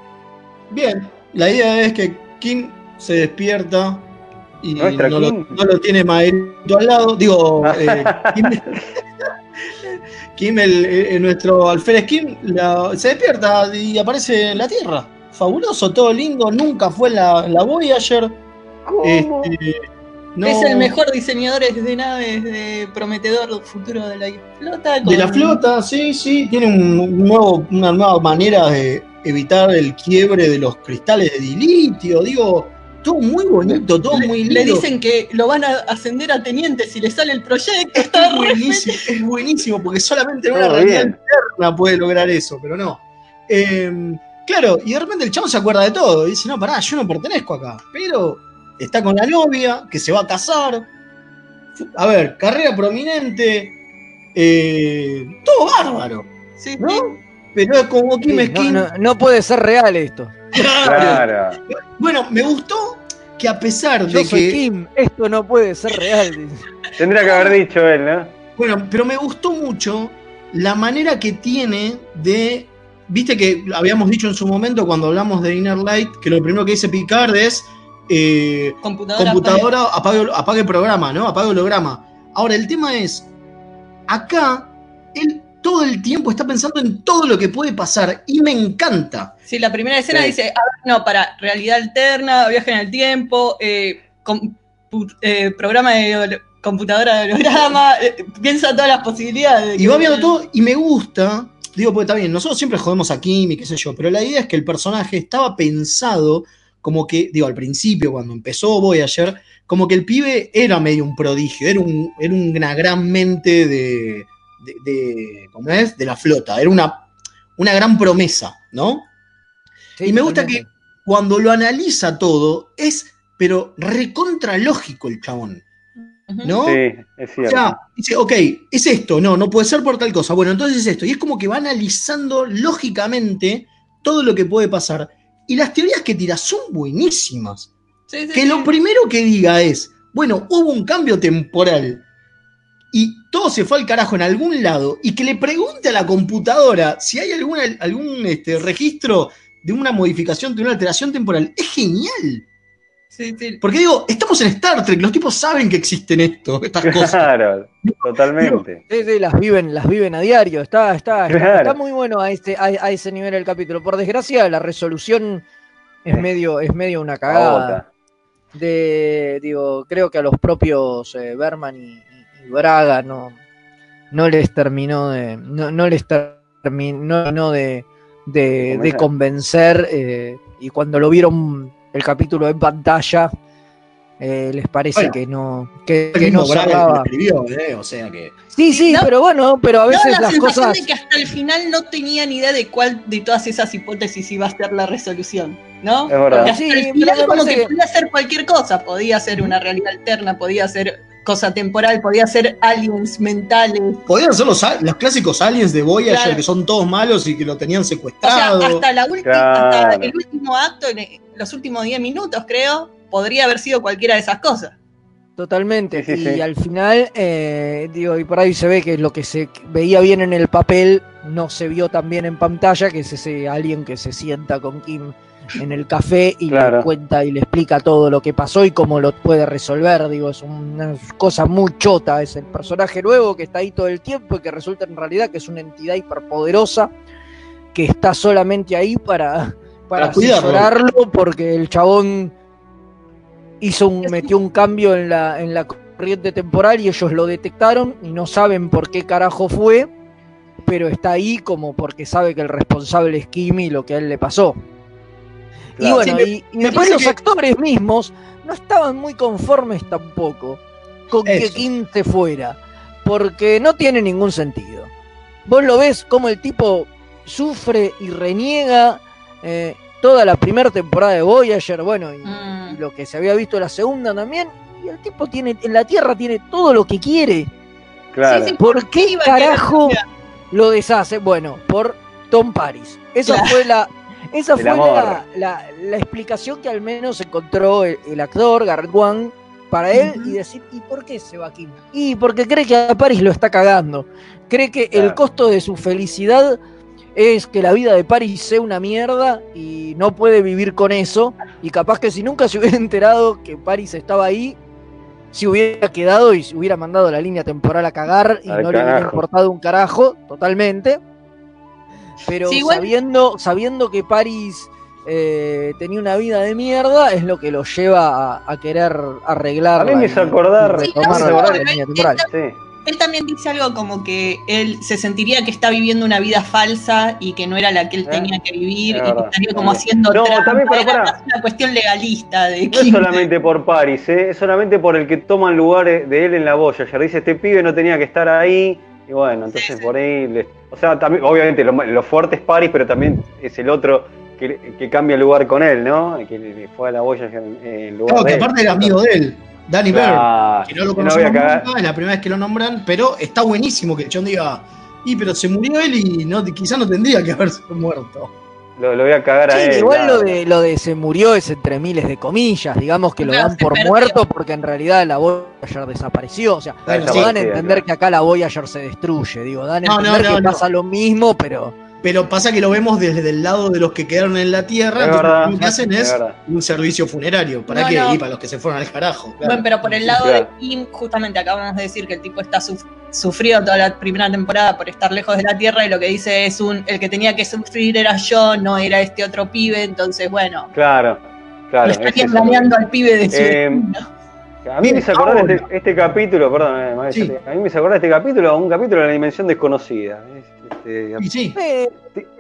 Bien, la idea es que Kim se despierta y no lo, Kim. no lo tiene Maelito al lado. Digo, eh, Kim, Kim, el, el- nuestro alférez Kim, la- se despierta y aparece en la Tierra. Fabuloso, todo lindo, nunca fue en la, la Voyager. Este, no- Es el mejor diseñador de naves de prometedor futuro de la flota. De la flota, sí, sí, tiene un nuevo, una nueva manera de evitar el quiebre de los cristales de dilitio. Digo, todo muy bonito, todo muy lindo. Le dicen que lo van a ascender a teniente si le sale el proyecto. Está es buenísimo, es buenísimo, porque solamente en una realidad interna puede lograr eso, pero no. Eh, claro, y de repente el chavo se acuerda de todo. Y dice, no, pará, yo no pertenezco acá. Pero está con la novia, que se va a casar. A ver, carrera prominente. eh, todo bárbaro. Sí, ¿no? Pero es como Kim Sí, Skin. no, no- no puede ser real esto. Claro. Bueno, me gustó que a pesar Yo de soy que. Kim, esto no puede ser real. Tendría que haber dicho él, ¿no? Bueno, pero me gustó mucho la manera que tiene de. Viste que habíamos dicho en su momento cuando hablamos de Inner Light que lo primero que dice Picard es. eh, Computadora, computadora, apague, apague el programa, ¿no? Apague el holograma. Ahora, el tema es. Acá, él todo el tiempo está pensando en todo lo que puede pasar y me encanta. Sí, la primera escena Sí. dice, a ver, no, para realidad alterna, viaje en el tiempo, eh, eh, programa de computadora de holograma, eh, piensa todas las posibilidades. de Y va viendo todo y me gusta, digo, porque está bien, nosotros siempre jodemos a Kim y qué sé yo, pero la idea es que el personaje estaba pensado como que, digo, al principio, cuando empezó Voyager, como que el pibe era medio un prodigio, era, un, era una gran mente de, de, de- ¿cómo es? De la flota, era una, una gran promesa, ¿no? y me gusta que cuando lo analiza todo, es, pero recontra lógico el chabón. ¿No? Sí, es O cierto. sea, dice, ok, es esto, no, no puede ser por tal cosa. Bueno, entonces es esto. Y es como que va analizando lógicamente todo lo que puede pasar. Y las teorías que tira son buenísimas. Sí, sí, Que sí. lo primero que diga es, bueno, hubo un cambio temporal y todo se fue al carajo en algún lado y que le pregunte a la computadora si hay alguna, algún este, registro de una modificación, de una alteración temporal, es genial. Sí, sí. Porque digo, estamos en Star Trek, los tipos saben que existen esto, estas cosas. Claro, totalmente. Sí, sí, las viven, las viven a diario. Está, está, está- Claro. está muy bueno a ese, a, a ese nivel el capítulo. Por desgracia, la resolución es medio, es medio una cagada. De, digo, creo que a los propios eh, Berman y Braga no, no les terminó de. No, no les terminó de, de, de convencer. eh, y cuando lo vieron el capítulo en pantalla, eh, les parece Bueno, que no, que, no Braga escribió, ¿eh? o sea que. Sí, sí, No, pero bueno, pero a Da veces la las sensación cosas. de que hasta el final no tenía ni idea de cuál de todas esas hipótesis iba a ser la resolución, ¿no? Es verdad. Porque hasta Sí, el final como que que- podía ser cualquier cosa, podía ser una realidad alterna, podía ser cosa temporal, podía ser aliens mentales. Podían ser los, los clásicos aliens de Voyager Claro. que son todos malos y que lo tenían O sea, secuestrado. hasta, la última, Claro. hasta el último acto, en el- los últimos 10 minutos, creo, podría haber sido cualquiera de esas cosas. Totalmente. Sí, sí, y sí. al final, eh, digo, y por ahí se ve que lo que se veía bien en el papel no se vio tan bien en pantalla, que es ese alguien que se sienta con Kim en el café y Claro. le cuenta y le explica todo lo que pasó y cómo lo puede resolver. Digo, es una cosa muy chota. Es el personaje nuevo que está ahí todo el tiempo y que resulta en realidad que es una entidad hiperpoderosa que está solamente ahí para, para Para cuidarlo. asesorarlo porque el chabón hizo un, metió un cambio en la, en la corriente temporal y ellos lo detectaron y no saben por qué carajo fue, pero está ahí como porque sabe que el responsable es Kimi y lo que a él le pasó. Y bueno, Sí, me- y, después los que- actores mismos no estaban muy conformes tampoco con que. Kim se fuera, porque no tiene ningún sentido. Vos lo ves como el tipo sufre y reniega eh, toda la primera temporada de Voyager, bueno, y, y lo que se había visto en la segunda también, y el tipo tiene, en la Tierra tiene todo lo que quiere. Claro. Sí, sí, ¿Por qué iba a querer carajo lo deshace? Bueno, por Tom Paris. Esa Claro. fue la, esa El fue la, la- la explicación que al menos encontró el, el actor Garrett Wang para él y decir, ¿y por qué se va Kim? Y porque cree que a Paris lo está cagando. Cree que el costo de su felicidad es que la vida de Paris sea una mierda y no puede vivir con eso. Y capaz que si nunca se hubiera enterado que Paris estaba ahí, si hubiera quedado y se hubiera mandado la línea temporal a cagar y Al no le hubiera importado un carajo, totalmente. Pero Sí, igual- sabiendo, sabiendo que Paris eh, tenía una vida de mierda, es lo que lo lleva a, a querer arreglar. A mí me hizo acordar, Sí, no, no, él- temporal. él- Él también dice algo como que él se sentiría que está viviendo una vida falsa y que no era la que él tenía que vivir Es y que estaría como haciendo No, trampa. también, Era pará. más una cuestión legalista de No es solamente por Paris, ¿eh? es solamente por el que toman lugares de él en la Voyager. Dice, este pibe no tenía que estar ahí. Y bueno, entonces por ahí... le- o sea, también, obviamente lo, lo fuerte es Paris, pero también es el otro que, que cambia lugar con él, ¿no? Que le fue a la Voyager en, lugar Claro, de que él. aparte era amigo de él, Danny Claro, Byrne, que no lo no conocemos cagar. nunca, es la primera vez que lo nombran, pero está buenísimo que el Chon diga, y pero se murió él y no, quizá no tendría que haberse muerto. Lo, lo voy a cagar a Sí, él. igual lo de, lo de se murió es entre miles de comillas, digamos que lo dan por perdió. muerto porque en realidad la Voyager desapareció. O sea, no dan a entender claro. que acá la Voyager se destruye. Digo, dan a No, no, entender no, que no. pasa lo mismo, pero Pero pasa que lo vemos desde el lado de los que quedaron en la Tierra, Es entonces verdad, lo que hacen es es un servicio funerario. ¿Para No, qué? no. Y para los que se fueron al carajo. claro. Bueno, pero por el lado Claro. de Kim, justamente acabamos de decir que el tipo está suf- sufrió toda la primera temporada por estar lejos de la Tierra y lo que dice es un el que tenía que sufrir era yo, no era este otro pibe, entonces bueno, Claro, claro. lo es estaría eso. engañando al pibe de su Eh. A mí me hizo acordar este, este capítulo, perdón, eh, Sí. a mí me hizo acordar este capítulo a un capítulo de la dimensión desconocida. Este, Y sí, eh,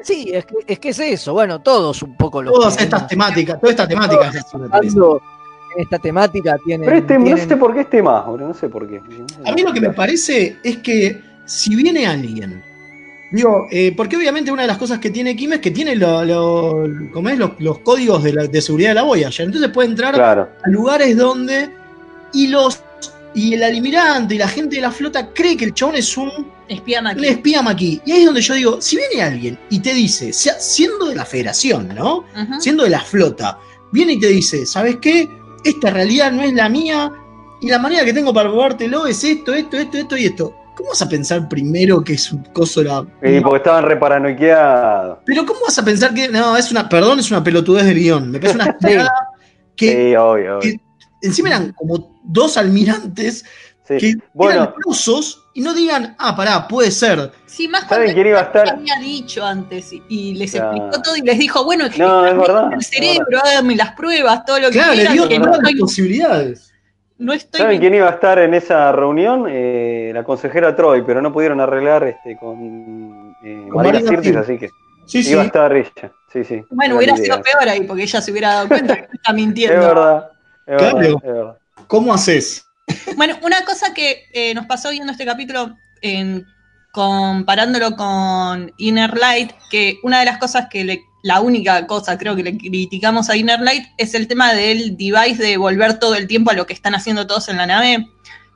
sí, es que, es que es eso. Bueno, todos un poco los todas estas temáticas, toda esta temática es así, me parece. hablando en esta temática tienen. pero este, no tienen- sé por qué este más, boludo, no sé por qué. A mí lo que me parece es que si viene alguien, digo, eh, porque obviamente una de las cosas que tiene Kim es que tiene lo- lo- ¿cómo es? Los, los códigos de, la- de seguridad de la Voyager, entonces puede entrar Claro, a lugares donde y los y el almirante y la gente de la flota cree que el chabón es un, Espía Maki. espía maquí. Y ahí es donde yo digo, si viene alguien y te dice, sea, siendo de la federación, ¿no? Siendo de la flota, viene y te dice, ¿sabes qué? Esta realidad no es la mía y la manera que tengo para probártelo es esto, esto, esto, esto y esto. ¿Cómo vas a pensar primero que es un coso la... y porque estaban reparanoiqueados. Pero ¿cómo vas a pensar que... No, es una... Perdón, es una pelotudez de guion. Me parece una cagada que Sí, obvio, obvio. que- encima eran como dos almirantes Sí. que Bueno, eran rusos y no digan, ah, pará, puede ser. Sí, más ¿Saben quién iba a estar? había dicho antes y- y les Claro. explicó todo y les dijo, bueno, que No, es verdad, el cerebro, háganme las pruebas, todo lo que Claro, le quieran, dio que no todas las posibilidades. no estoy ¿saben quién iba a estar en esa reunión? Eh, la consejera Troy, pero no pudieron arreglar este, con, eh, Con Sirtis, así que Sí, sí. iba a estar ella. Sí, sí. Bueno, Era hubiera sido peor ahí, porque ella se hubiera dado cuenta que está Es mintiendo. verdad, es Claro. verdad, es verdad. ¿Cómo haces? Bueno, una cosa que eh, nos pasó viendo este capítulo, en- comparándolo con Inner Light, que una de las cosas que le, la única cosa creo que le criticamos a Inner Light es el tema del device de volver todo el tiempo a lo que están haciendo todos en la nave.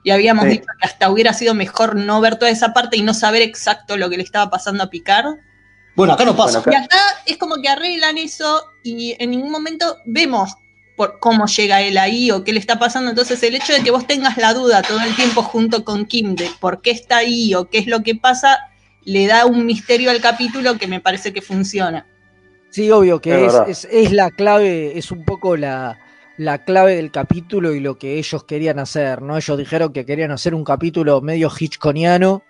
Y habíamos Sí. dicho que hasta hubiera sido mejor no ver toda esa parte y no saber exacto lo que le estaba pasando a Picard. Bueno, acá no pasa. Bueno, Y acá es como que arreglan eso y en ningún momento vemos por cómo llega él ahí o qué le está pasando. Entonces el hecho de que vos tengas la duda todo el tiempo junto con Kim de por qué está ahí o qué es lo que pasa, le da un misterio al capítulo que me parece que funciona. Sí, obvio que Es es, verdad. es, es la clave, es un poco la, la clave del capítulo y lo que ellos querían hacer, ¿no? Ellos dijeron que querían hacer un capítulo medio hitchconiano,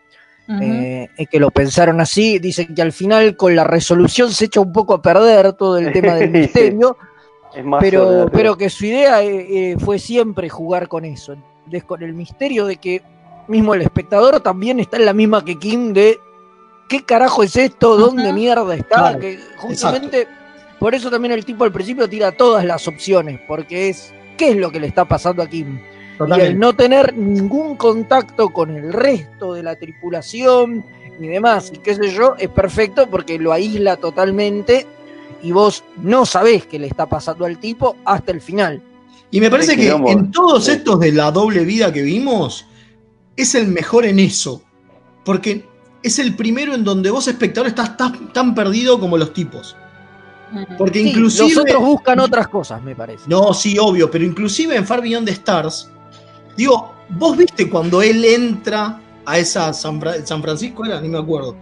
Ujú. eh, es que lo pensaron así, dicen que al final con la resolución se echa un poco a perder todo el tema del Sí. misterio, Es más pero, pero que su idea eh, eh, fue siempre jugar con eso, con el misterio de que mismo el espectador también está en la misma que Kim de ¿qué carajo es esto? ¿Dónde mierda está? Claro, que justamente por eso también el tipo al principio tira todas las opciones, porque es ¿qué es lo que le está pasando a Kim? Y el no tener ningún contacto con el resto de la tripulación y demás, y qué sé yo, es perfecto porque lo aísla totalmente y vos no sabés qué le está pasando al tipo hasta el final. Y me parece que en todos estos de la doble vida que vimos, es el mejor en eso. Porque es el primero en donde vos, espectador, estás tan, tan perdido como los tipos. Porque Sí, inclusive. los otros buscan otras cosas, me parece. No, sí, obvio, pero inclusive en Far Beyond the Stars, digo, vos viste cuando él entra a esa San, Fra- San Francisco, era, ni me acuerdo.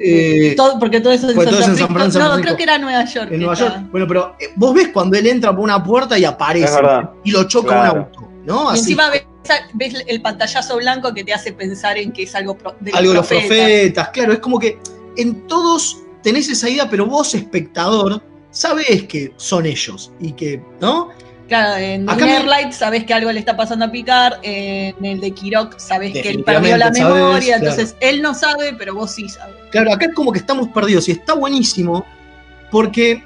Eh, Todo, porque todo eso es en San todo es en Francisco. San Fran- San no, Francisco. creo que era Nueva York. en Nueva. York. Bueno, pero eh, vos ves cuando él entra por una puerta y aparece y lo choca Claro. un auto, ¿no? Y encima ves el pantallazo blanco que te hace pensar en que es algo de Algo de los profetas, claro, es como que en todos tenés esa idea, pero vos, espectador, sabés que son ellos y que, ¿no? Claro, en Acá me- sabes que algo le está pasando a Picard, en el de Kirok sabes que él perdió la sabes, memoria, claro. entonces él no sabe, pero vos sí sabes. Claro, acá es como que estamos perdidos y está buenísimo porque,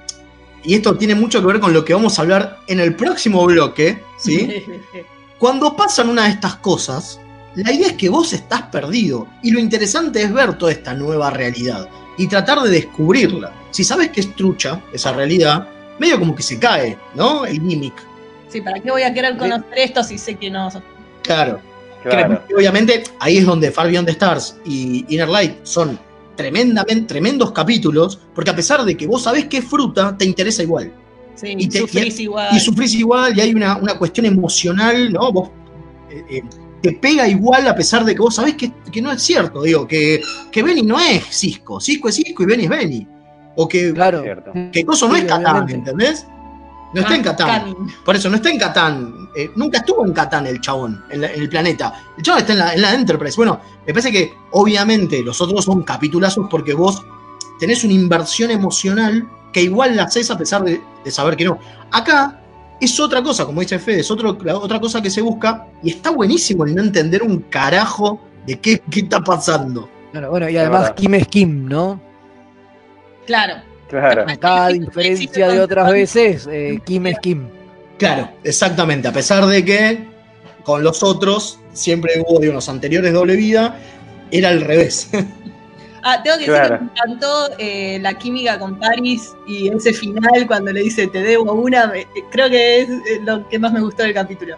y esto tiene mucho que ver con lo que vamos a hablar en el próximo bloque, ¿sí? Cuando pasan una de estas cosas, la idea es que vos estás perdido y lo interesante es ver toda esta nueva realidad y tratar de descubrirla. Si sabes que es trucha esa realidad, medio como que se cae, ¿no? El gimmick. Sí, ¿para qué voy a querer conocer esto si sé que no? Claro. Claro. Que, obviamente ahí es donde Far Beyond the Stars y Inner Light son tremendamente, tremendos capítulos, porque a pesar de que vos sabés que es fruta, te interesa igual. Sí, Y te- sufrís y- igual. Y sufrís igual, y hay una, una cuestión emocional, ¿no? Vos eh, eh, te pega igual a pesar de que vos sabés que, que no es cierto, digo, que, que Benny no es Cisco, Cisco es Cisco y Benny es Benny. O que, Claro. Que Coso no Sí, es Catán. ¿entendés? No está en Catán. Camin. Por eso no está en Catán. Eh, nunca estuvo en Catán el chabón, en, la- en el planeta. El chabón está en la, en la Enterprise. Bueno, me parece que obviamente los otros son capitulazos porque vos tenés una inversión emocional que igual la haces a pesar de, de saber que no. Acá es otra cosa, como dice Fede, es otro- la otra cosa que se busca y está buenísimo el no entender un carajo de qué, qué está pasando. Claro, bueno, y además. Kim es Kim, ¿no? Claro. Claro. Acá, a diferencia de otras veces, eh, Kim es Kim. Claro, exactamente. A pesar de que con los otros siempre hubo, digo, los anteriores doble vida, era al revés. Ah, tengo que Claro. decir que me encantó eh, la química con Paris y ese final cuando le dice te debo una, me- creo que es eh, lo que más me gustó del capítulo.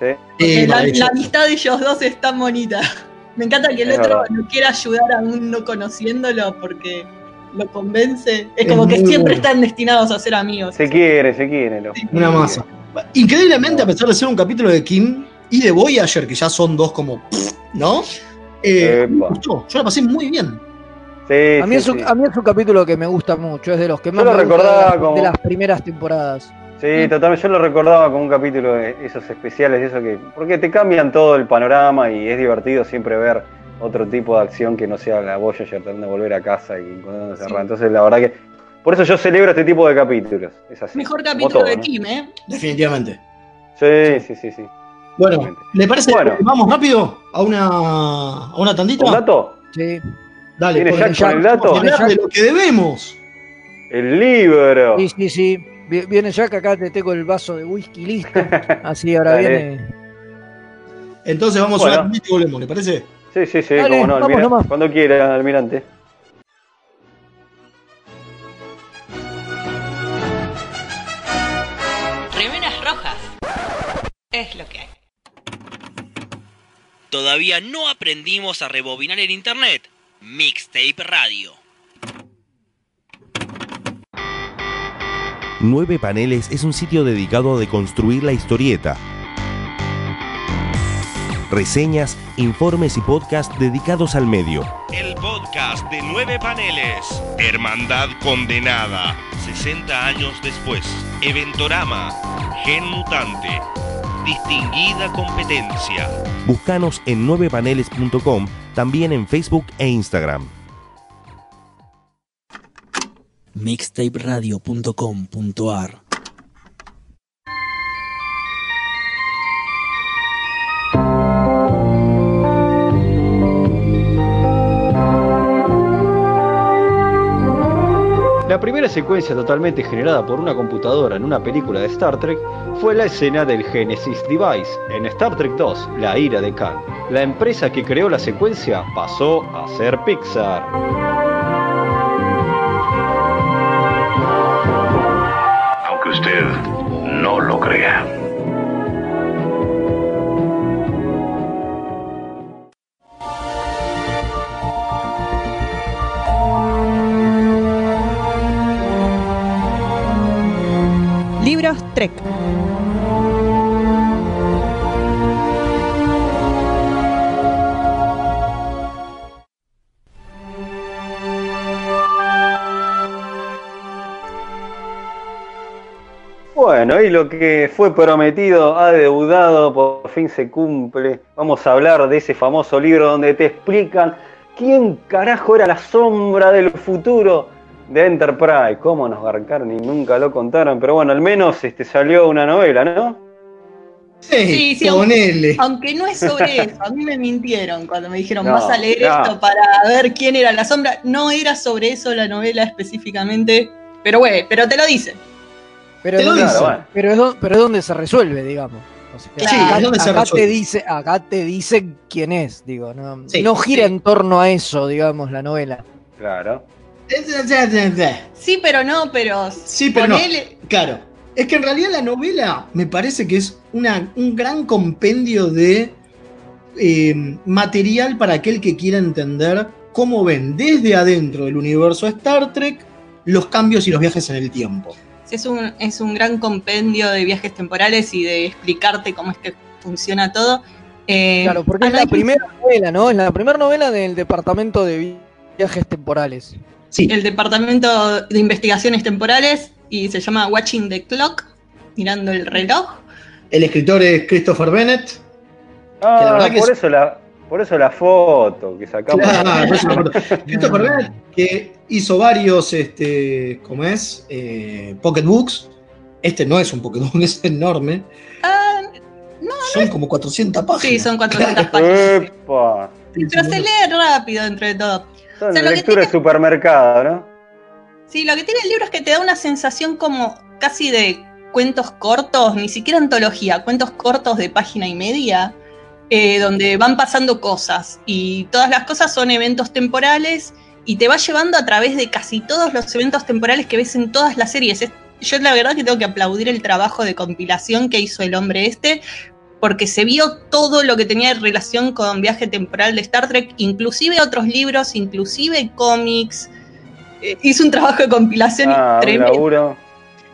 Sí. La, amistad de ellos dos es tan bonita. Me encanta que el Es otro verdad. no quiera ayudar aún no conociéndolo porque lo convence. Es Es como que siempre bueno. están destinados a ser amigos. Se quiere, se quiere. lo- Una masa. Increíblemente, a pesar de ser un capítulo de Kim y de Voyager, que ya son dos como, ¿no? Eh, me gustó. Yo la pasé muy bien. Sí, A mí, sí, es un, sí. a mí es un capítulo que me gusta mucho, es de los que más lo me gusta de recordaba las, como- de las primeras temporadas. Sí, totalmente. Yo lo recordaba como un capítulo de esos especiales, de eso que. Porque te cambian todo el panorama y es divertido siempre ver otro tipo de acción que no sea la Voyager tratando de volver a casa y encontrándose Sí. Entonces, la verdad que. Por eso yo celebro este tipo de capítulos. Es así. Mejor capítulo todo, de ¿no? Kim, ¿eh? Definitivamente. Sí, sí, sí, sí. Bueno. ¿le parece Bueno. que vamos rápido a una, a una tandita? ¿Un dato? Sí. Dale, ¿Viene porque Jack con el dato? vamos a hablar ¿Viene de lo que debemos. El libro. Sí, sí, sí. Vi- Viene ya que acá te tengo el vaso de whisky listo. Así ahora viene. Entonces vamos a una tandita y volvemos, ¿le parece? Sí, sí, sí, Dale, como no, vamos nomás. cuando quiera, almirante. Remeras rojas. Es lo que hay. Todavía no aprendimos a rebobinar el internet. Mixtape Radio. Nueve Paneles es un sitio dedicado a deconstruir la historieta. Reseñas, informes y podcasts dedicados al medio. El podcast de nueve paneles. Hermandad condenada. 60 años después. Eventorama. Gen mutante. Distinguida competencia. Búscanos en 9paneles.com, también en Facebook e Instagram. mixtaperadio.com.ar secuencia totalmente generada por una computadora en una película de Star Trek fue la escena del Genesis Device en Star Trek 2, La ira de Khan. La empresa que creó la secuencia pasó a ser Pixar. Aunque usted no lo crea. Trek. Bueno, y lo que fue prometido, adeudado, por fin se cumple. Vamos a hablar de ese famoso libro donde te explican quién carajo era la sombra del futuro de Enterprise. Cómo nos garcaron y nunca lo contaron, pero bueno, al menos este, salió una novela, ¿no? Sí, sí, ponele. Aunque no es sobre eso, a mí me mintieron cuando me dijeron No, vas a leer no. esto para ver quién era la sombra. No era sobre eso la novela específicamente, pero bueno, pero te lo dicen. Pero, Te lo es donde- dice. pero, es do- pero es donde se resuelve, digamos. O sea, Claro. acá, te dice, acá te dice quién es, digo, no, Sí. no gira Sí. en torno a eso, digamos, la novela. Claro. Sí, pero no, pero Sí, pero no. Claro. Es que en realidad la novela me parece que es una, un gran compendio de eh, material para aquel que quiera entender cómo ven desde adentro del universo Star Trek los cambios y los viajes en el tiempo. sí, es un, es un gran compendio de viajes temporales y de explicarte cómo es que funciona todo. Eh, Claro, porque es la primera novela, ¿no? Es la primera novela del departamento de vi- viajes temporales. Sí, el departamento de investigaciones temporales y se llama Watching the Clock, mirando el reloj. el escritor es Christopher Bennett. Ah, la verdad que por, es- eso la, por eso la foto que sacamos. Claro, por eso. Christopher Bennett, que hizo varios, este, ¿cómo es? Eh, pocketbooks. Este no es un pocketbook, es enorme. Ah, Son como 400 páginas. sí, son 400 páginas. Epa. Pero se lee rápido dentro de todo. Son O sea, tiene- supermercado, ¿no? Sí, lo que tiene el libro es que te da una sensación como casi de cuentos cortos, ni siquiera antología, cuentos cortos de página y media, eh, donde van pasando cosas y todas las cosas son eventos temporales y te va llevando a través de casi todos los eventos temporales que ves en todas las series. Es- yo la verdad que tengo que aplaudir el trabajo de compilación que hizo el hombre este, porque se vio todo lo que tenía relación con viaje temporal de Star Trek, inclusive otros libros, inclusive cómics. Eh, hizo un trabajo de compilación Ah, tremendo. laburo.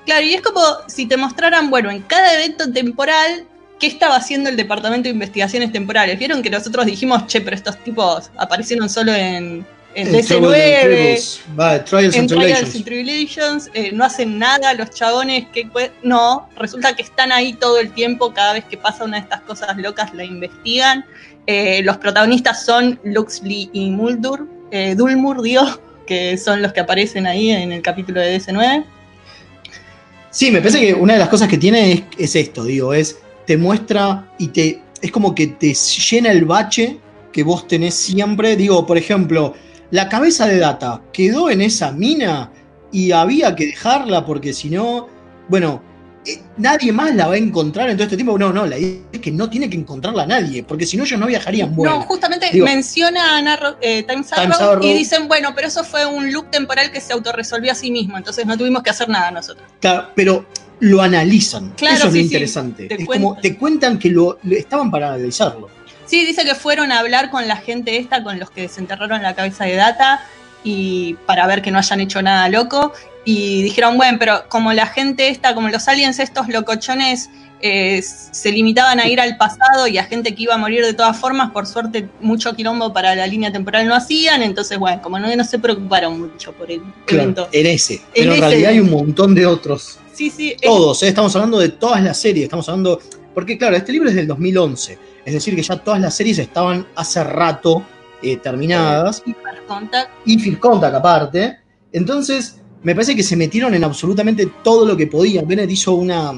Claro, y es como si te mostraran, bueno, en cada evento temporal, qué estaba haciendo el Departamento de Investigaciones Temporales. Vieron que nosotros dijimos, che, pero estos tipos aparecieron solo en, en Eh, Trouble and DC9, Tribbles. Va, Trials en and Trials Tribulations. and Tribulations, eh, no hacen nada los chabones que... No, resulta que están ahí todo el tiempo, cada vez que pasa una de estas cosas locas la investigan. Eh, los protagonistas son Luxley y Muldur, eh, Dulmur, digo, que son los que aparecen ahí en el capítulo de DC9. Sí, me parece que una de las cosas que tiene es, es esto, digo, es te muestra y te es como que te llena el bache que vos tenés siempre. Digo, por ejemplo, la cabeza de data quedó en esa mina y había que dejarla porque si no, bueno, eh, nadie más la va a encontrar en todo este tiempo. No, no, la idea es que no tiene que encontrarla nadie, porque si no ellos no viajarían. Bueno, no, justamente digo- menciona a eh, Times Times Arrow, Arrow. y dicen, bueno, pero eso fue un loop temporal que se autorresolvió a sí mismo, entonces no tuvimos que hacer nada nosotros. Claro, pero lo analizan. Claro, Eso es sí, lo interesante. Te es cuentan. como te cuentan que lo, lo- estaban para analizarlo. Sí, dice que fueron a hablar con la gente esta, con los que desenterraron la cabeza de Data, y para ver que no hayan hecho nada loco. Y dijeron, bueno, pero como la gente esta, como los aliens estos locochones, eh, se limitaban a ir al pasado y a gente que iba a morir de todas formas, por suerte mucho quilombo para la línea temporal no hacían, entonces bueno, como no, no se preocuparon mucho por el evento. en ese. Pero en realidad hay un montón de otros. Sí, sí, Todos, ¿eh? estamos hablando de todas las series, estamos hablando... Porque claro, este libro es del 2011, es decir, que ya todas las series estaban hace rato eh, terminadas, Contact. y First Contact aparte. Entonces, me parece que se metieron en absolutamente todo lo que podían. Bennett hizo una...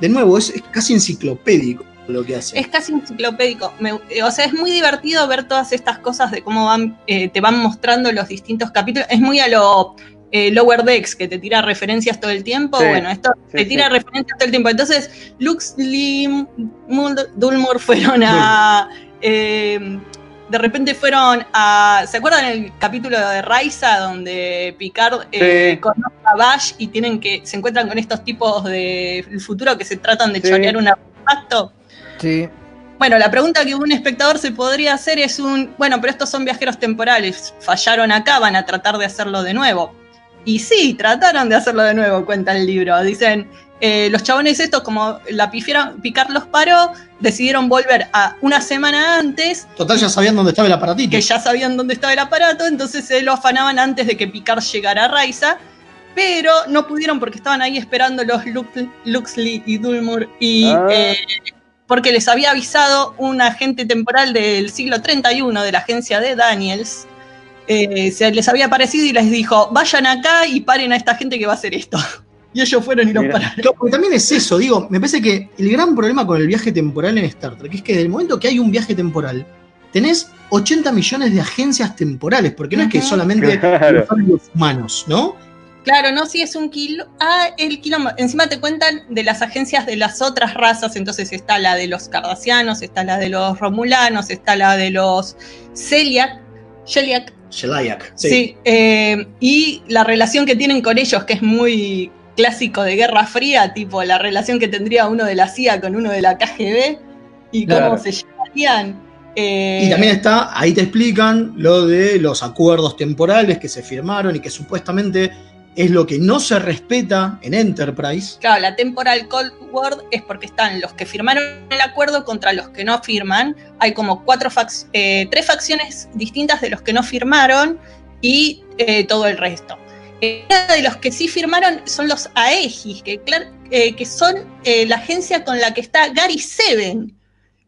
De nuevo, es, es casi enciclopédico lo que hace. Es casi enciclopédico. Me- eh, o sea, es muy divertido ver todas estas cosas de cómo van, eh, te van mostrando los distintos capítulos. Es muy a lo eh, Lower Decks, que te tira referencias todo el tiempo. Sí, bueno, esto sí, te tira sí. referencias todo el tiempo. Entonces, Lux, Mulder, Dulmore fueron a. eh, de repente fueron a. ¿Se acuerdan el capítulo de Raiza donde Picard eh, conoce a Bash y tienen que. se encuentran con estos tipos del futuro que se tratan de chorear un artefacto? Sí. Bueno, la pregunta que un espectador se podría hacer es un, bueno, pero estos son viajeros temporales, fallaron acá, van a tratar de hacerlo de nuevo. Y sí, trataron de hacerlo de nuevo, cuenta el libro. Dicen, eh, los chabones estos, como la pifieron, Picard los paró, decidieron volver a una semana antes, Total, ya sabían dónde estaba el aparatito. que ya sabían dónde estaba el aparato, entonces se lo afanaban antes de que Picard llegara a Raiza. pero no pudieron porque estaban ahí esperando los Lux- Luxley y Dulmur y Ah. eh, porque les había avisado un agente temporal del siglo 31 de la agencia de Daniels. Eh, se les había aparecido y les dijo, vayan acá y paren a esta gente que va a hacer esto. Y ellos fueron y los pararon. Claro, porque también es eso, digo, me parece que el gran problema con el viaje temporal en Star Trek es que desde el momento que hay un viaje temporal, tenés 80 millones de agencias temporales, porque no es que solamente Claro. los humanos, ¿no? Claro, no, sí es un kilo. Ah, el quilombo. Encima te cuentan de las agencias de las otras razas. Entonces está la de los cardasianos, está la de los romulanos, está la de los Celiac. Celiac. Shelayak. Sí. eh, y la relación que tienen con ellos, que es muy clásico de Guerra Fría, tipo la relación que tendría uno de la CIA con uno de la KGB y cómo Claro. se llevarían. eh, Y también está, ahí te explican lo de los acuerdos temporales que se firmaron y que supuestamente es lo que no se respeta en Enterprise. Claro, la Temporal Cold War es porque están los que firmaron el acuerdo contra los que no firman. Hay como cuatro fac- eh, tres facciones distintas de los que no firmaron y eh, todo el resto. Eh, de los que sí firmaron son los Aegis, que, eh, que son la agencia con la que está Gary Seven,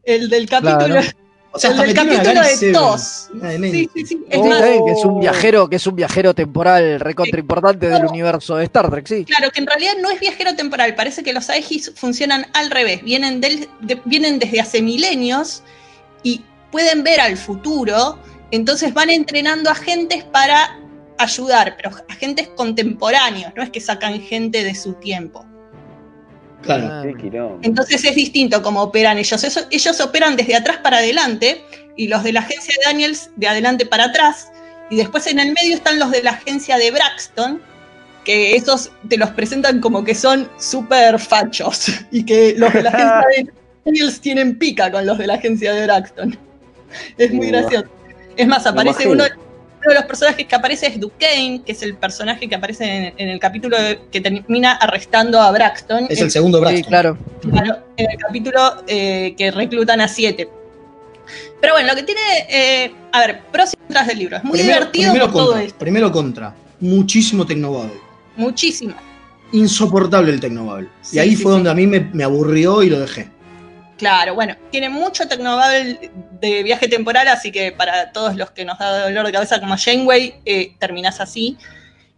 el del capítulo, Claro. O sea, el hasta a capítulo de. TOS. Demencia. Sí, sí, sí. Es más, bien, que es un viajero, que es un viajero temporal recontra importante del universo de Star Trek, sí. Claro, que en realidad no es viajero temporal, parece que los Aegis funcionan al revés, vienen, del- de- vienen desde hace milenios y pueden ver al futuro, entonces van entrenando agentes para ayudar, pero agentes contemporáneos, no es que sacan gente de su tiempo. Claro. Entonces es distinto cómo operan ellos. Eso- ellos operan desde atrás para adelante y los de la agencia de Daniels de adelante para atrás. Y después en el medio están los de la agencia de Braxton, que esos te los presentan como que son súper fachos y que los de la agencia de Daniels tienen pica con los de la agencia de Braxton. Es muy gracioso. Es más, aparece uno, uno de los personajes que aparece es Duquesne, que es el personaje que aparece en, en el capítulo de- que termina arrestando a Braxton. Es el segundo Braxton. Sí, claro. Claro, en el capítulo eh, que reclutan a siete. Pero bueno, lo que tiene, eh, a ver, pros y contras del libro. Es muy primero, divertido primero por todo contra, esto, primero contra. Muchísimo Tecnobabble. muchísimo. Insoportable el Tecnobabble. Sí, y ahí sí, fue sí. donde a mí me, me aburrió y lo dejé. Claro, bueno, tiene mucho Tecnobabble de viaje temporal, así que para todos los que nos da dolor de cabeza como Janeway, eh, terminás así.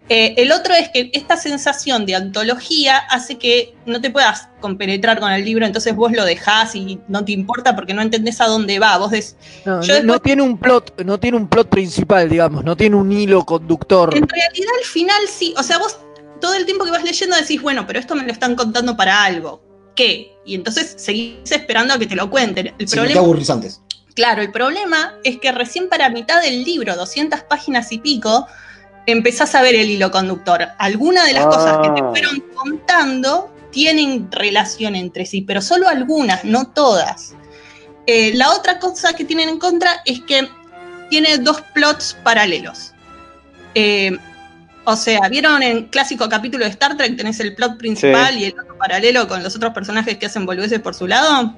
Eh, el otro es que esta sensación de antología hace que no te puedas compenetrar con el libro, entonces vos lo dejás y no te importa porque no entendés a dónde va. Vos des- No, Yo no- tiene un plot, no tiene un plot principal, digamos, no tiene un hilo conductor. En realidad al final sí, o sea, vos todo el tiempo que vas leyendo decís, bueno, pero esto me lo están contando para algo. ¿Qué? Y entonces seguís esperando a que te lo cuenten. El Sí, problema, aburrizantes. claro, el problema es que recién para mitad del libro, 200 páginas y pico, empezás a ver el hilo conductor. Algunas de las Ah. cosas que te fueron contando tienen relación entre sí, pero solo algunas, no todas. Eh, la otra cosa que tienen en contra es que tiene dos plots paralelos. Eh, o sea, ¿vieron en clásico capítulo de Star Trek? Tenés el plot principal Sí. y el otro paralelo con los otros personajes que hacen boludeces por su lado.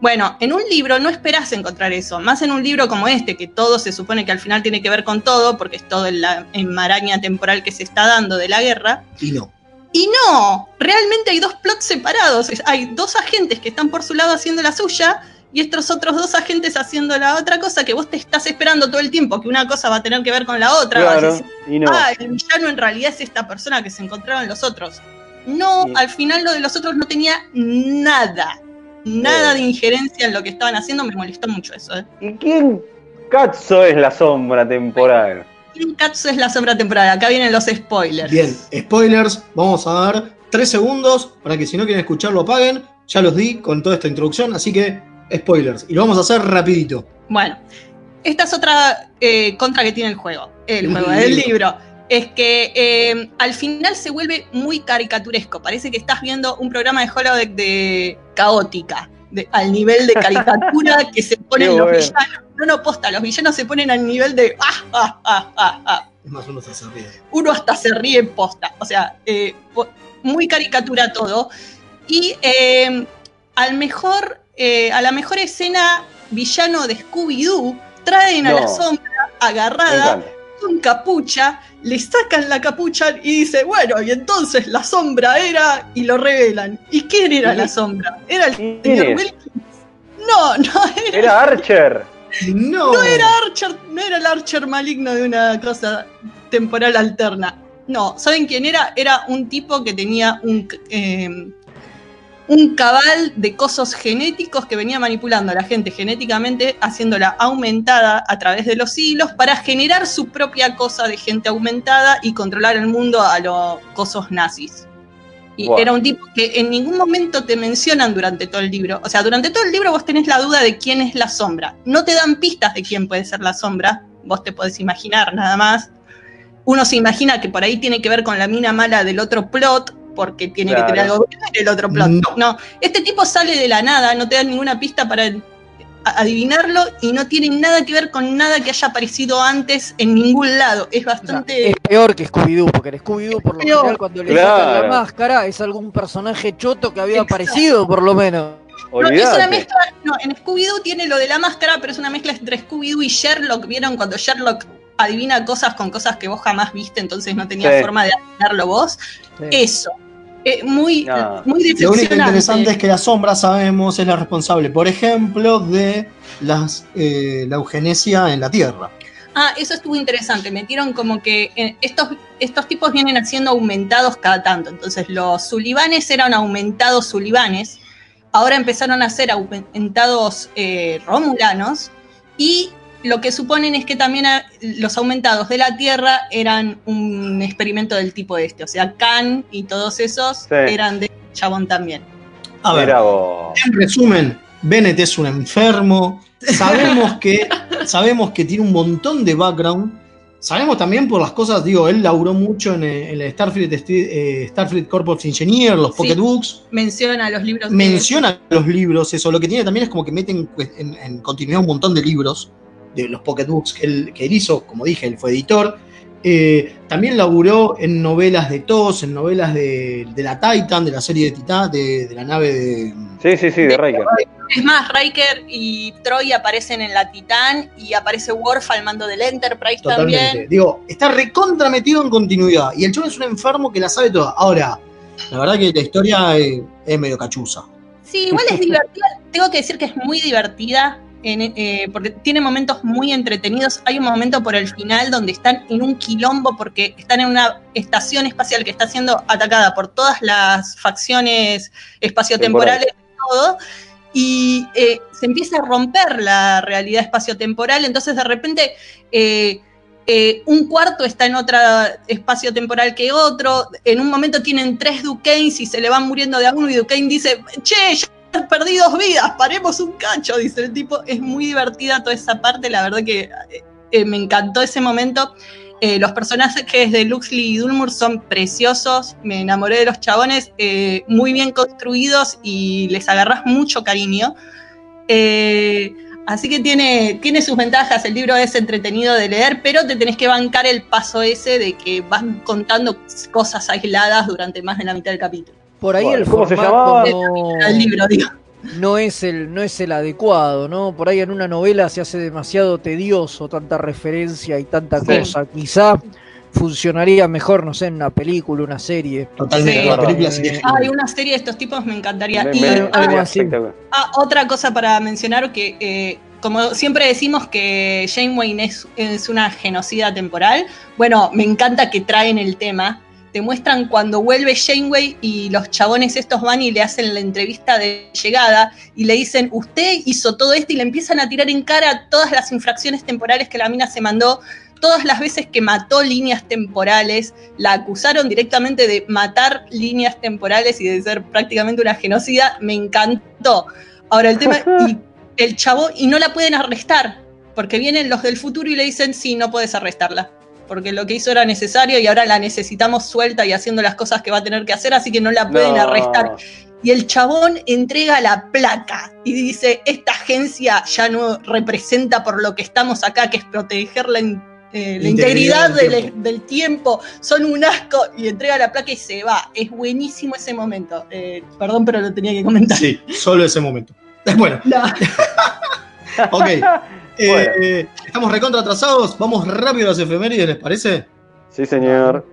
Bueno, en un libro no esperás encontrar eso, más en un libro como este, que todo se supone que al final tiene que ver con todo, porque es todo en la enmaraña temporal que se está dando de la guerra. Y no. Y no, realmente hay dos plots separados. Hay dos agentes que están por su lado haciendo la suya y estos otros dos agentes haciendo la otra cosa que vos te estás esperando todo el tiempo, que una cosa va a tener que ver con la otra. Claro, decir, y no. ah, el villano en realidad es esta persona que se encontraron los otros. No, Sí. al final lo de los otros no tenía nada, nada de injerencia en lo que estaban haciendo, me molestó mucho eso. ¿eh? ¿Y quién Katzo es la sombra temporal? King Katsu es la sombra temporal, acá vienen los spoilers. Bien, spoilers, vamos a dar tres segundos para que si no quieren escucharlo apaguen. Ya los di con toda esta introducción, así que spoilers. Y lo vamos a hacer rapidito. Bueno, esta es otra eh, contra que tiene el juego, el juego, el libro. Es que eh, al final se vuelve muy caricaturesco. Parece que estás viendo un programa de holodeck de caótica, de- al nivel de caricatura que se ponen Qué los bueno. villanos. No, no, posta, los villanos se ponen al nivel de ah, ah, ah, ah, ah. Es más, uno se hace ríe. Uno hasta se ríe en posta. O sea, eh, muy caricatura todo. Y al mejor, eh, a la mejor escena villano de Scooby-Doo traen a la sombra agarrada con capucha, le sacan la capucha y dice, bueno, y entonces la sombra era, y lo revelan. ¿Y quién era la sombra? ¿Era el ¿Quién señor es? Wilkins? No, no era. Era Archer. No. No era Archer, no era el Archer maligno de una cosa temporal alterna. No, ¿saben quién era? Era un tipo que tenía un, eh, un cabal de cosos genéticos que venía manipulando a la gente genéticamente, haciéndola aumentada a través de los siglos para generar su propia cosa de gente aumentada y controlar el mundo a los cosos nazis. Y era un tipo que en ningún momento te mencionan durante todo el libro. O sea, durante todo el libro vos tenés la duda de quién es la sombra. No te dan pistas de quién puede ser la sombra. Vos te podés imaginar nada más. Uno se imagina que por ahí tiene que ver con la mina mala del otro plot, porque tiene Claro. que tener algo que ver el otro plot. No. No. este tipo sale de la nada, no te dan ninguna pista para adivinarlo y no tiene nada que ver con nada que haya aparecido antes en ningún lado. Es O sea, bastante... es peor que Scooby-Doo, porque en Scooby-Doo, por lo Peor. general, cuando le sacan Claro. la máscara, es algún personaje choto que había Exacto. aparecido, por lo menos. No, es una mezcla, no, en Scooby-Doo tiene lo de la máscara, pero es una mezcla entre Scooby-Doo y Sherlock. ¿Vieron cuando Sherlock adivina cosas con cosas que vos jamás viste, entonces no tenías Sí. forma de adivinarlo vos? Sí. Eso. Eh, muy, No. muy Lo único interesante es que la sombra, sabemos, es la responsable, por ejemplo, de las, eh, la eugenesia en la Tierra. Ah, eso estuvo interesante. Metieron como que eh, estos, estos tipos vienen haciendo aumentados cada tanto. Entonces, los sulibanes eran aumentados sulibanes. Ahora empezaron a ser aumentados eh, romulanos. Y lo que suponen es que también los aumentados de la Tierra eran un experimento del tipo este. O sea, Khan y todos esos Sí. eran de Chabón también. A ver, en resumen, Bennett es un enfermo. Sabemos que, sabemos que tiene un montón de background. Sabemos también por las cosas, digo, él laburó mucho en, el- en el Starfleet, eh, Starfleet Corps of Engineers, los Sí. Pocketbooks. Menciona los libros. de- menciona los libros, eso. Lo que tiene también es como que mete en, en- en continuidad un montón de libros de los pocketbooks que él, que él hizo, como dije, él fue editor. Eh, también laburó en novelas de TOS, en novelas de, de la Titan, de la serie de Titán, de, de la nave de. Sí, sí, sí, de Riker. Es más, Riker y Troy aparecen en la Titán y aparece Worf al mando del Enterprise Totalmente. también. Digo, está recontra metido en continuidad. Y el chabón es un enfermo que la sabe toda. Ahora, la verdad que la historia eh, es medio cachuza. Sí, igual es divertida. Tengo que decir que es muy divertida. Eh, porque tiene momentos muy entretenidos. Hay un momento por el final donde están en un quilombo porque están en una estación espacial que está siendo atacada por todas las facciones espaciotemporales y todo. Y eh, se empieza a romper la realidad espaciotemporal. Entonces, de repente, eh, un cuarto está en otro espacio temporal que otro. En un momento tienen tres Duquesnes y se le van muriendo de a uno. Y Duquesne dice: Che, ya perdí dos vidas, paremos un cacho. Dice el tipo: Es muy divertida toda esa parte. La verdad que eh, eh, me encantó ese momento. Eh, los personajes de Luxley y Dulmur son preciosos. Me enamoré de los chabones, muy bien construidos y les agarras mucho cariño. Así que tiene, tiene sus ventajas. El libro es entretenido de leer, pero te tenés que bancar el paso ese de que van contando cosas aisladas durante más de la mitad del capítulo. Por ahí Bueno, el ¿cómo formato no, El libro, digo. no es el, no es el adecuado, ¿no? Por ahí en una novela se hace demasiado tedioso, tanta referencia y tanta Sí. cosa. Quizá funcionaría mejor, no sé, en una película, una serie. Totalmente. Sí. La película sería Eh, Hay una serie de estos tipos, me encantaría. Me- Y, ah, así. Ah, otra cosa para mencionar que, eh, como siempre decimos que Janeway es, es una genocida temporal, bueno, me encanta que traen el tema. Te muestran cuando vuelve Janeway y los chabones estos van y le hacen la entrevista de llegada y le dicen, usted hizo todo esto y le empiezan a tirar en cara todas las infracciones temporales que la mina se mandó, todas las veces que mató líneas temporales, la acusaron directamente de matar líneas temporales y de ser prácticamente una genocida, me encantó. Ahora el tema, y el chavo, y no la pueden arrestar, porque vienen los del futuro y le dicen, sí, no puedes arrestarla, porque lo que hizo era necesario y ahora la necesitamos suelta y haciendo las cosas que va a tener que hacer, así que no la pueden No. arrestar. Y el chabón entrega la placa y dice, esta agencia ya no representa por lo que estamos acá, que es proteger la, eh, la Integridad integridad del del, tiempo. del tiempo, son un asco, y entrega la placa y se va. Es buenísimo ese momento. Eh, perdón, pero lo tenía que comentar. Sí, solo ese momento. Bueno, No. ok. Eh, estamos recontra atrasados. Vamos rápido a las efemérides, ¿les parece? Sí, señor.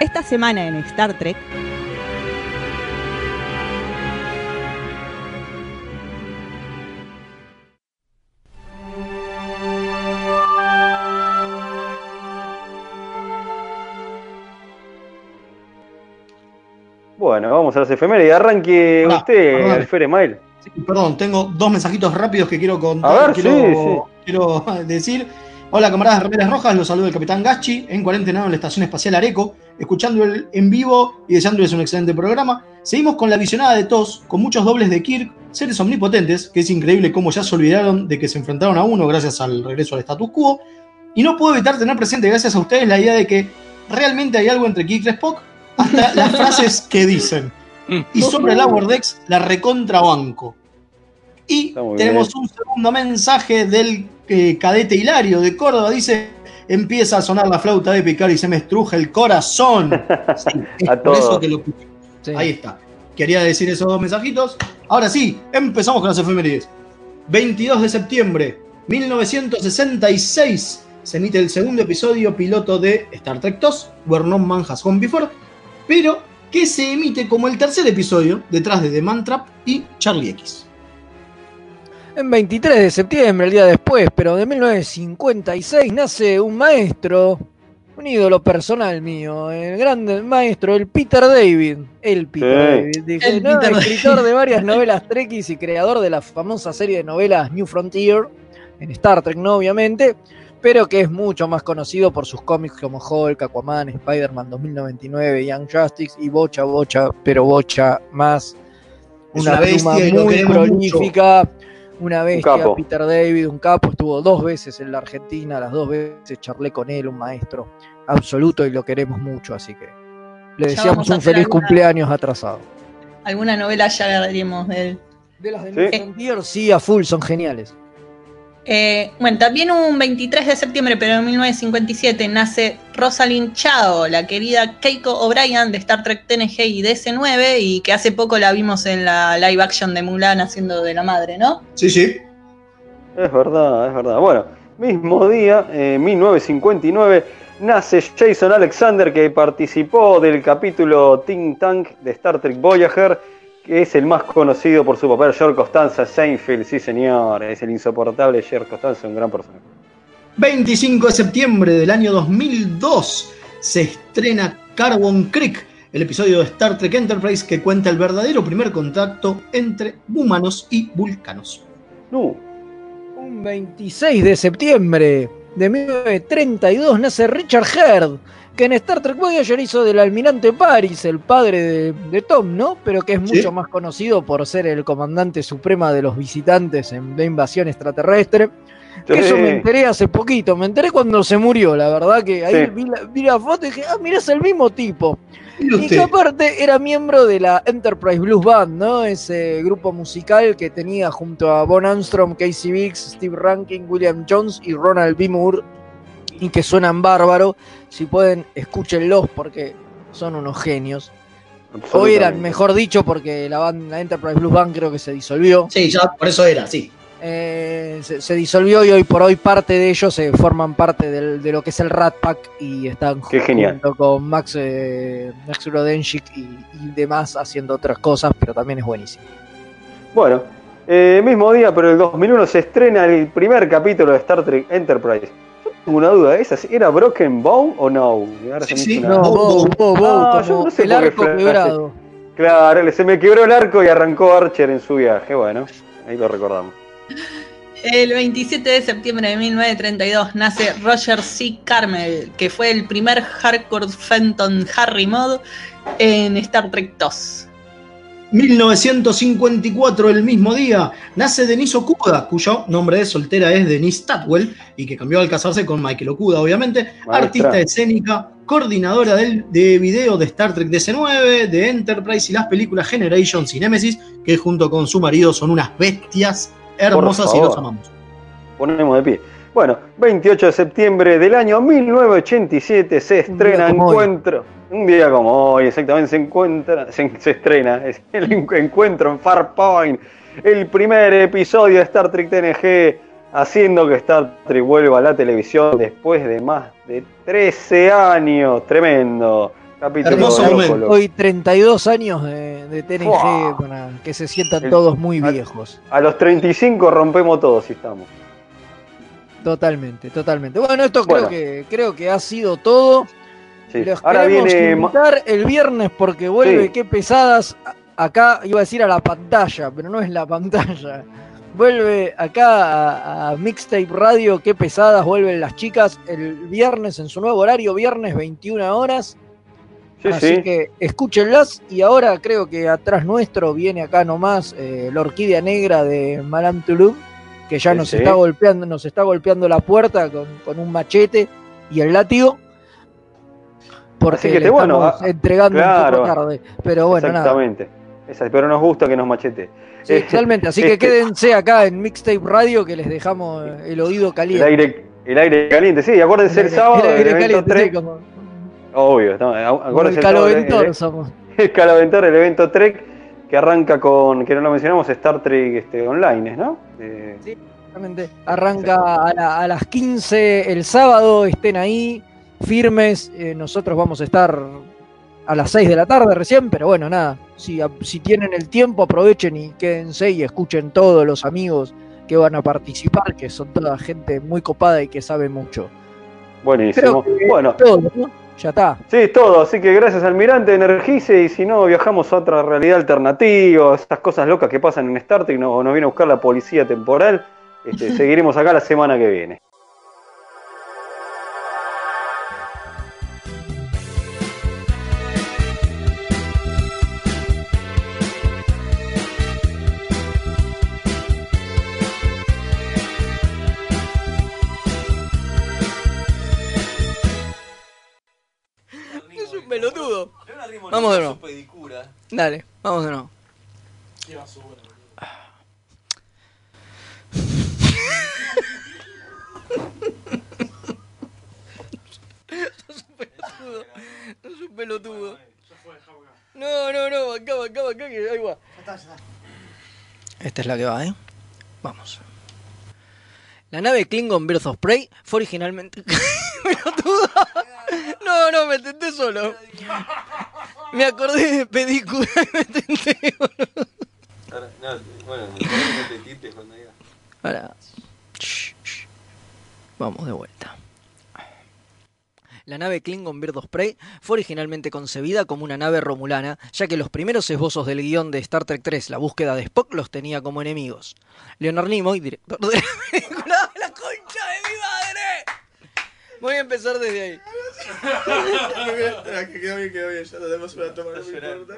Esta semana en Star Trek. Bueno, vamos a las efemérides. Arranque usted. Alfred Mail. Sí, Perdón, tengo dos mensajitos rápidos que quiero A contar. ver, quiero, sí, sí. quiero decir. Hola, camaradas de Remeras Rojas, los saludo el Capitán Gachi, en cuarentena en la Estación Espacial Areco, escuchando el en vivo y deseándoles un excelente programa. Seguimos con la visionada de TOS, con muchos dobles de Kirk, seres omnipotentes, que es increíble cómo ya se olvidaron de que se enfrentaron a uno gracias al regreso al status quo. Y no puedo evitar tener presente, gracias a ustedes, la idea de que realmente hay algo entre Kirk y Spock, hasta las frases que dicen. Y sobre el Lower Decks, la recontrabanco. Y tenemos un segundo mensaje del eh, cadete Hilario de Córdoba. Dice: Empieza a sonar la flauta de picar y se me estruja el corazón. Sí, es A por eso que lo escuché. Ahí está. Quería decir esos dos mensajitos. Ahora sí, empezamos con las efemérides. 22 de septiembre 1966 se emite el segundo episodio piloto de Star Trek 2, Where No Man Has Gone Before, pero que se emite como el tercer episodio detrás de The Man Trap y Charlie X. En 23 de septiembre, el día después, pero de 1956, nace un maestro, un ídolo personal mío, el grande maestro, el Peter David. El Peter Sí. David. Dije, El no, Peter escritor de varias novelas trekkies y creador de la famosa serie de novelas New Frontier, en Star Trek, no obviamente, pero que es mucho más conocido por sus cómics como Hulk, Aquaman, Spider-Man 2099, Young Justice y Bocha, Bocha, pero Bocha más. Es Una, una bestia pluma muy prolífica, una bestia. Peter David, un capo, estuvo dos veces en la Argentina, las dos veces charlé con él, un maestro absoluto y lo queremos mucho, así que le Ya deseamos un feliz alguna- cumpleaños atrasado. Alguna novela ya agarraremos de él. De las de Sí. Sí, a full, son geniales. Eh, bueno, también un 23 de septiembre, pero en 1957, nace Rosalind Chao, la querida Keiko O'Brien de Star Trek TNG y DC9, y que hace poco la vimos en la live action de Mulan haciendo de la madre, ¿no? Sí, sí. Es verdad, es verdad. Bueno, mismo día, eh, 1959, nace Jason Alexander, que participó del capítulo Think Tank de Star Trek Voyager, que es el más conocido por su papel George Costanza Seinfeld. Sí, señor, es el insoportable George Costanza, un gran personaje. 25 de septiembre del año 2002 se estrena Carbon Creek, el episodio de Star Trek Enterprise que cuenta el verdadero primer contacto entre humanos y vulcanos. No, Un 26 de septiembre de 1932 nace Richard Herd, que en Star Trek Voyager hizo del almirante Paris, el padre de, de Tom, ¿no? Pero que es Sí. mucho más conocido por ser el comandante suprema de los visitantes en la invasión extraterrestre. Que eso me enteré hace poquito, me enteré cuando se murió, la verdad que ahí Sí. vi, la, vi la foto y dije, ah, mira, es el mismo tipo. Y usted. que aparte era miembro de la Enterprise Blues Band, ¿no? Ese grupo musical que tenía junto a Bon Armstrong, Casey Biggs, Steve Rankin, William Jones y Ronald B. Moore, y que suenan bárbaro. Si pueden, escúchenlos porque son unos genios. O absolutamente. eran, mejor dicho, porque la, band- la Enterprise Blues Band creo que se disolvió. Sí, ya por eso era, sí. Eh, se, se disolvió y hoy por hoy parte de ellos se forman parte del- de lo que es el Rat Pack y están Qué genial. junto con Max, eh, Max Rodenchik y, y demás haciendo otras cosas, pero también es buenísimo. Bueno, eh, mismo día, pero el 2001 se estrena el primer capítulo de Star Trek Enterprise. Una duda, ¿esa ¿era Broken Bone o no? Ahora Sí, se sí. No, Bow, Bow, Bow, Ah, yo no sé el arco quebrado. Claro, se me quebró el arco y arrancó Archer en su viaje. Bueno, ahí lo recordamos. El 27 de septiembre de 1932 nace Roger C. Carmel, que fue el primer Hardcore Fenton Harry Mod en Star Trek 2. 1954, el mismo día, nace Denise Okuda, cuyo nombre de soltera es Denise Tatwell y que cambió al casarse con Michael Okuda, obviamente, Maestra. artista escénica, coordinadora del, de video de Star Trek DC9, de Enterprise y las películas Generations y Nemesis, que junto con su marido son unas bestias hermosas y los amamos. Ponemos de pie. Bueno, 28 de septiembre del año 1987 se estrena hoy. Encuentro. Un día como hoy, exactamente, se encuentra, se, se estrena es el en- encuentro en Farpoint, el primer episodio de Star Trek TNG, haciendo que Star Trek vuelva a la televisión después de más de 13 años. Tremendo. Capítulo Hermoso momento. Hoy 32 años de, de TNG para que se sientan todos muy viejos. A los 35 rompemos todos si estamos. Totalmente, totalmente. Bueno, esto Bueno. creo que creo que ha sido todo. Sí. Los Ahora queremos viene. invitar el viernes porque vuelve Sí. qué pesadas acá iba a decir a la pantalla, pero no es la pantalla. Vuelve acá a, a Mixtape Radio, qué pesadas vuelven las chicas el viernes en su nuevo horario, viernes 21 horas. Sí, Así sí. que escúchenlas y ahora creo que atrás nuestro viene acá nomás eh, la orquídea negra de Madame Toulouse, que ya nos sí. está golpeando, nos está golpeando la puerta con, con un machete y el látigo. Porque que le te- bueno, estamos ah, entregando claro. un poco tarde. Pero bueno, nada. Exactamente. Pero nos gusta que nos machete. Sí, Eh. Así que este, quédense acá en Mixtape Radio que les dejamos el oído El caliente. aire, el aire caliente, sí, acuérdense el, aire- sábado el aire el caliente, sí, 3. como, Obvio, no, acuérdense el el el- caloventor el- somos. el Calaventor, el evento Trek, que arranca con, que no lo mencionamos, Star Trek este, Online, ¿no? Eh, Exactamente. Arranca a, la- a las 15 el sábado, estén ahí, firmes. eh, nosotros vamos a estar a las 6 de la tarde recién, pero bueno, nada. Si, a- si tienen el tiempo, aprovechen y quédense y escuchen todos los amigos que van a participar, que son toda gente muy copada y que sabe mucho. buenísimo. Bueno, todo, ¿no? Ya está. sí, todo. Así que gracias, Almirante, energice. Y si no, viajamos a otra realidad alternativa, esas cosas locas que pasan en Star Trek, no, nos viene a buscar la policía temporal. Este, seguiremos acá la semana que viene. Vamos de nuevo. Dale, vamos de nuevo. Sos un pelotudo. Sos un pelotudo. No, no, no, acá, acá, acá, que ahí va. Esta es la que va, ¿eh? Vamos. La nave Klingon of Prey fue originalmente. No, no, me tenté solo. Me acordé de película y me tenté, boludo. bueno, no te cuando digas. Ahora. Vamos de vuelta. La nave Klingon Bird of Prey fue originalmente concebida como una nave romulana, ya que los primeros esbozos del guion de Star Trek 3, la búsqueda de Spock, los tenía como enemigos. Leonard Nimoy, director de la película Voy a empezar desde ahí. que quedó bien, quedó bien. Ya lo tenemos una toma, no me importa.